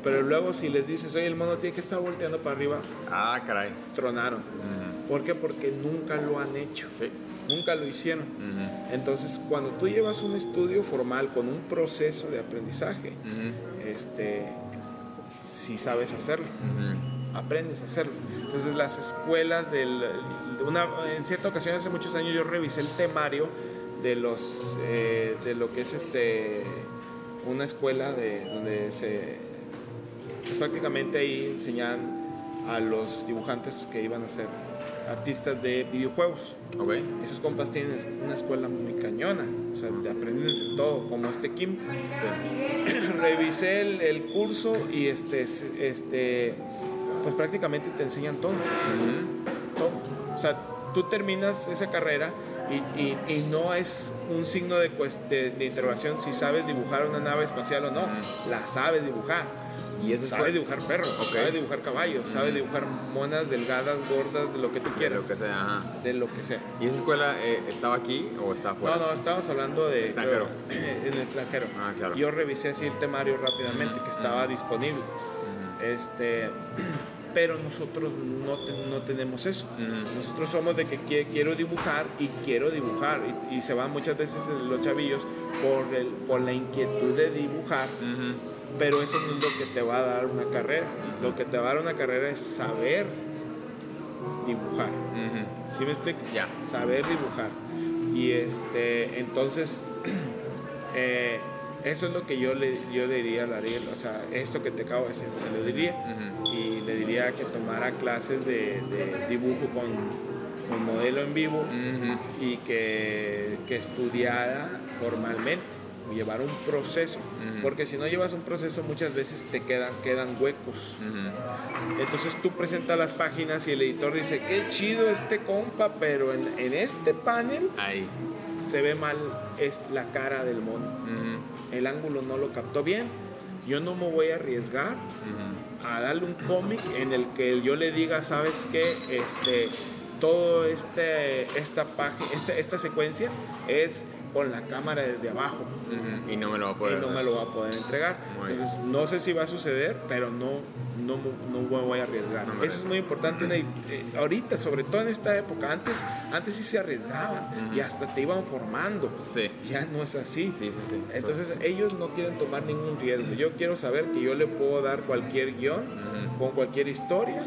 pero luego si les dices, oye, el mono tiene que estar volteando para arriba, Ah, caray. tronaron. Ujú. ¿Por qué? Porque nunca lo han hecho, Sí. nunca lo hicieron. Entonces, cuando tú llevas un estudio formal con un proceso de aprendizaje, este, si sabes hacerlo, aprendes a hacerlo. Entonces, las escuelas del, una, en cierta ocasión hace muchos años yo revisé el temario de los, eh, de lo que es este, una escuela de donde se, prácticamente ahí enseñan a los dibujantes que iban a hacer artistas de videojuegos. Ok. Esos compas tienen una escuela muy cañona, o sea, aprenden de todo, como este Kim. Sí. Revisé el, el curso y este, es- este, pues prácticamente te enseñan todo. O sea, tú terminas esa carrera y, y- y no es un signo de, cues- de, de interrogación si sabes dibujar una nave espacial o no, la sabes dibujar. Y Sabes escuela. dibujar perros, Ok. sabes dibujar caballos, sabes dibujar monas delgadas, gordas, de lo que tú De quieras. lo que sea, ajá. De lo que sea. ¿Y esa escuela eh, estaba aquí o está afuera? No, no, estábamos hablando de Extranjero. en el extranjero. Ah, claro. Yo revisé así el temario rápidamente que estaba disponible. Este, pero nosotros no, te- no tenemos eso. Nosotros somos de que qui- quiero dibujar y quiero dibujar y, y se van muchas veces los chavillos por el, por la inquietud de dibujar, Ujú. Pero eso no es lo que te va a dar una carrera. Lo que te va a dar una carrera es saber dibujar. ¿Sí me explico? Ya. Saber dibujar. Y este, entonces, eh, eso es lo que yo le, yo le diría a Ariel. O sea, esto que te acabo de decir, se lo diría. Y le diría que tomara clases de, de dibujo con, con modelo en vivo y que, que estudiara formalmente. Llevar un proceso. Porque si no llevas un proceso, muchas veces te quedan, quedan huecos. Entonces tú presentas las páginas y el editor dice, qué chido este compa, pero en, en este panel Ahí. se ve mal es la cara del mono. El ángulo no lo captó bien. Yo no me voy a arriesgar a darle un cómic en el que yo le diga, ¿sabes qué? Este, todo este, esta, página, esta, esta secuencia es con la cámara desde abajo Ujú. Y no me lo va a y poder no me lo va a poder entregar. Muy Entonces, no sé si va a suceder, pero no, no, no me voy a arriesgar. No Eso es muy importante. el- eh, ahorita, sobre todo en esta época, antes, antes sí se arriesgaban y hasta te iban formando. Sí. Ya no es así. Sí, sí, sí. Entonces, ellos no quieren tomar ningún riesgo. Yo quiero saber que yo le puedo dar cualquier guion con cualquier historia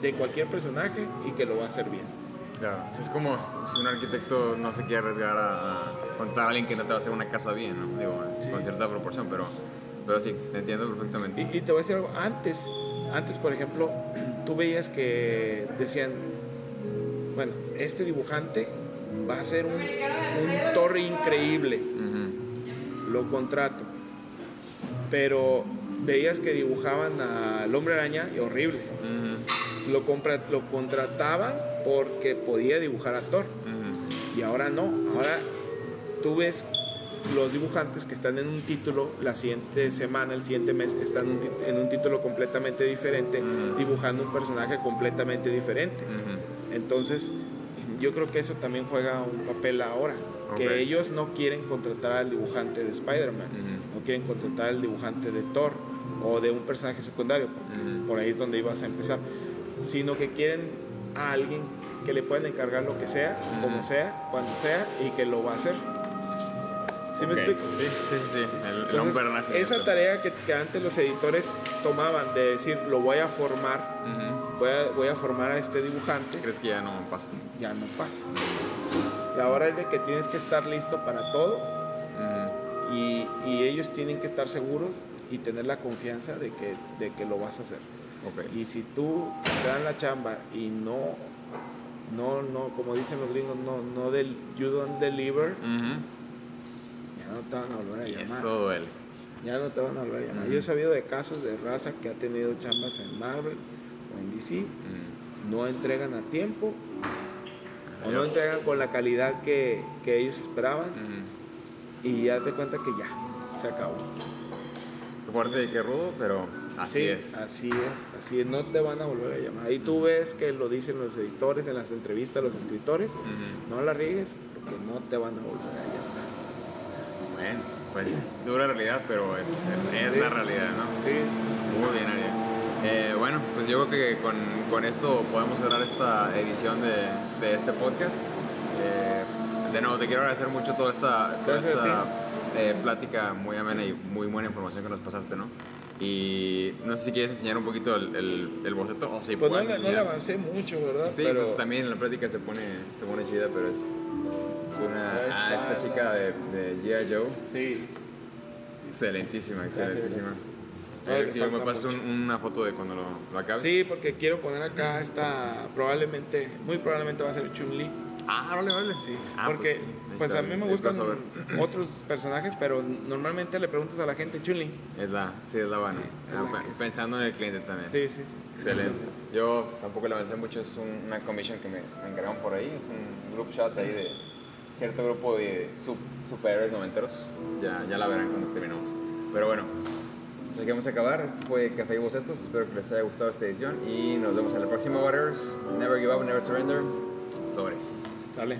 de cualquier personaje y que lo va a hacer bien. Claro. Es como si un arquitecto no se quiere arriesgar a, contratar a alguien que no te va a hacer una casa bien, ¿no? Digo, Sí. con cierta proporción, pero, pero sí, te entiendo perfectamente. Y, y te voy a decir algo, antes, antes por ejemplo, tú veías que decían, bueno, este dibujante va a ser un, un torre increíble, lo contrato. Pero veías que dibujaban al hombre araña y horrible. Lo, compra- lo contrataban porque podía dibujar a Thor. Ujú. Y ahora no, ahora tú ves los dibujantes que están en un título, la siguiente semana, el siguiente mes, están en un título completamente diferente, Ujú. dibujando un personaje completamente diferente. Ujú. Entonces, yo creo que eso también juega un papel ahora, Ok. que ellos no quieren contratar al dibujante de Spider-Man, no quieren contratar al dibujante de Thor o de un personaje secundario, porque por ahí es donde ibas a empezar, sino que quieren a alguien que le puedan encargar lo que sea, como sea, cuando sea y que lo va a hacer. ¿Sí me Ok. explico? Sí, sí, sí. sí. El, el Entonces, esa tarea que, que antes los editores tomaban de decir, lo voy a formar, Ujú. voy a, voy a formar a este dibujante, ¿Crees que ya no pasa? ya no pasa. Sí. Y ahora es de que tienes que estar listo para todo Ujú. y, y ellos tienen que estar seguros y tener la confianza de que, de que lo vas a hacer. Y si tú te dan la chamba y no, no, no, como dicen los gringos, no, no del, you don't deliver, ya no te van a volver a llamar. eso duele. Ya no te van a volver a llamar. Yo he sabido de casos de raza que ha tenido chambas en Marvel o en DC, no entregan a tiempo o no entregan con la calidad que, que ellos esperaban y ya te cuenta que ya, se acabó. Fuerte y qué rudo, pero así Sí, es. Así es, así es, no te van a volver a llamar. Ahí tú ves que lo dicen los editores en las entrevistas, los escritores, no la riegues porque no te van a volver a llamar. Bueno, pues dura realidad, pero es, es Sí. la realidad, ¿no? Sí, Muy bien, Ariel. Eh, bueno, pues yo creo que con, con esto podemos cerrar esta edición de, de este podcast. Eh, de nuevo, te quiero agradecer mucho toda esta eh, plática muy amena y muy buena información que nos pasaste, ¿no? Y no sé si quieres enseñar un poquito el, el, el boceto o si pues no le, no le enseñar. avancé mucho, ¿verdad? Sí, Pero pues también en la plática se pone, se pone chida, pero es, es una... Ah, está. esta chica de, de G.I. Joe. sí, Excelentísima, Gracias, excelentísima. gracias. A ver le si me pasas un- una foto de cuando lo, lo acabes. Sí, porque quiero poner acá esta, probablemente, muy probablemente va a ser Chun-Li. Ah, vale, vale. Sí, Ah, porque sí, pues, está a mí me gustan otros personajes, pero normalmente le preguntas a la gente Chun-Li. Es la, sí, es la buena. Ah, la es. pensando en el cliente también. Sí, sí, sí. Excelente. Yo tampoco le avancé mucho, es un- una commission que me, me encargaron por ahí, es un group shot ahí de cierto grupo de sub, superhéroes noventeros. Ya, ya la verán cuando terminamos. Pero bueno, pues aquí vamos a acabar. Esto fue Café y Bocetos. Espero que les haya gustado esta edición y nos vemos en la próxima Warriors. Never give up, never surrender. Sobres. Sale.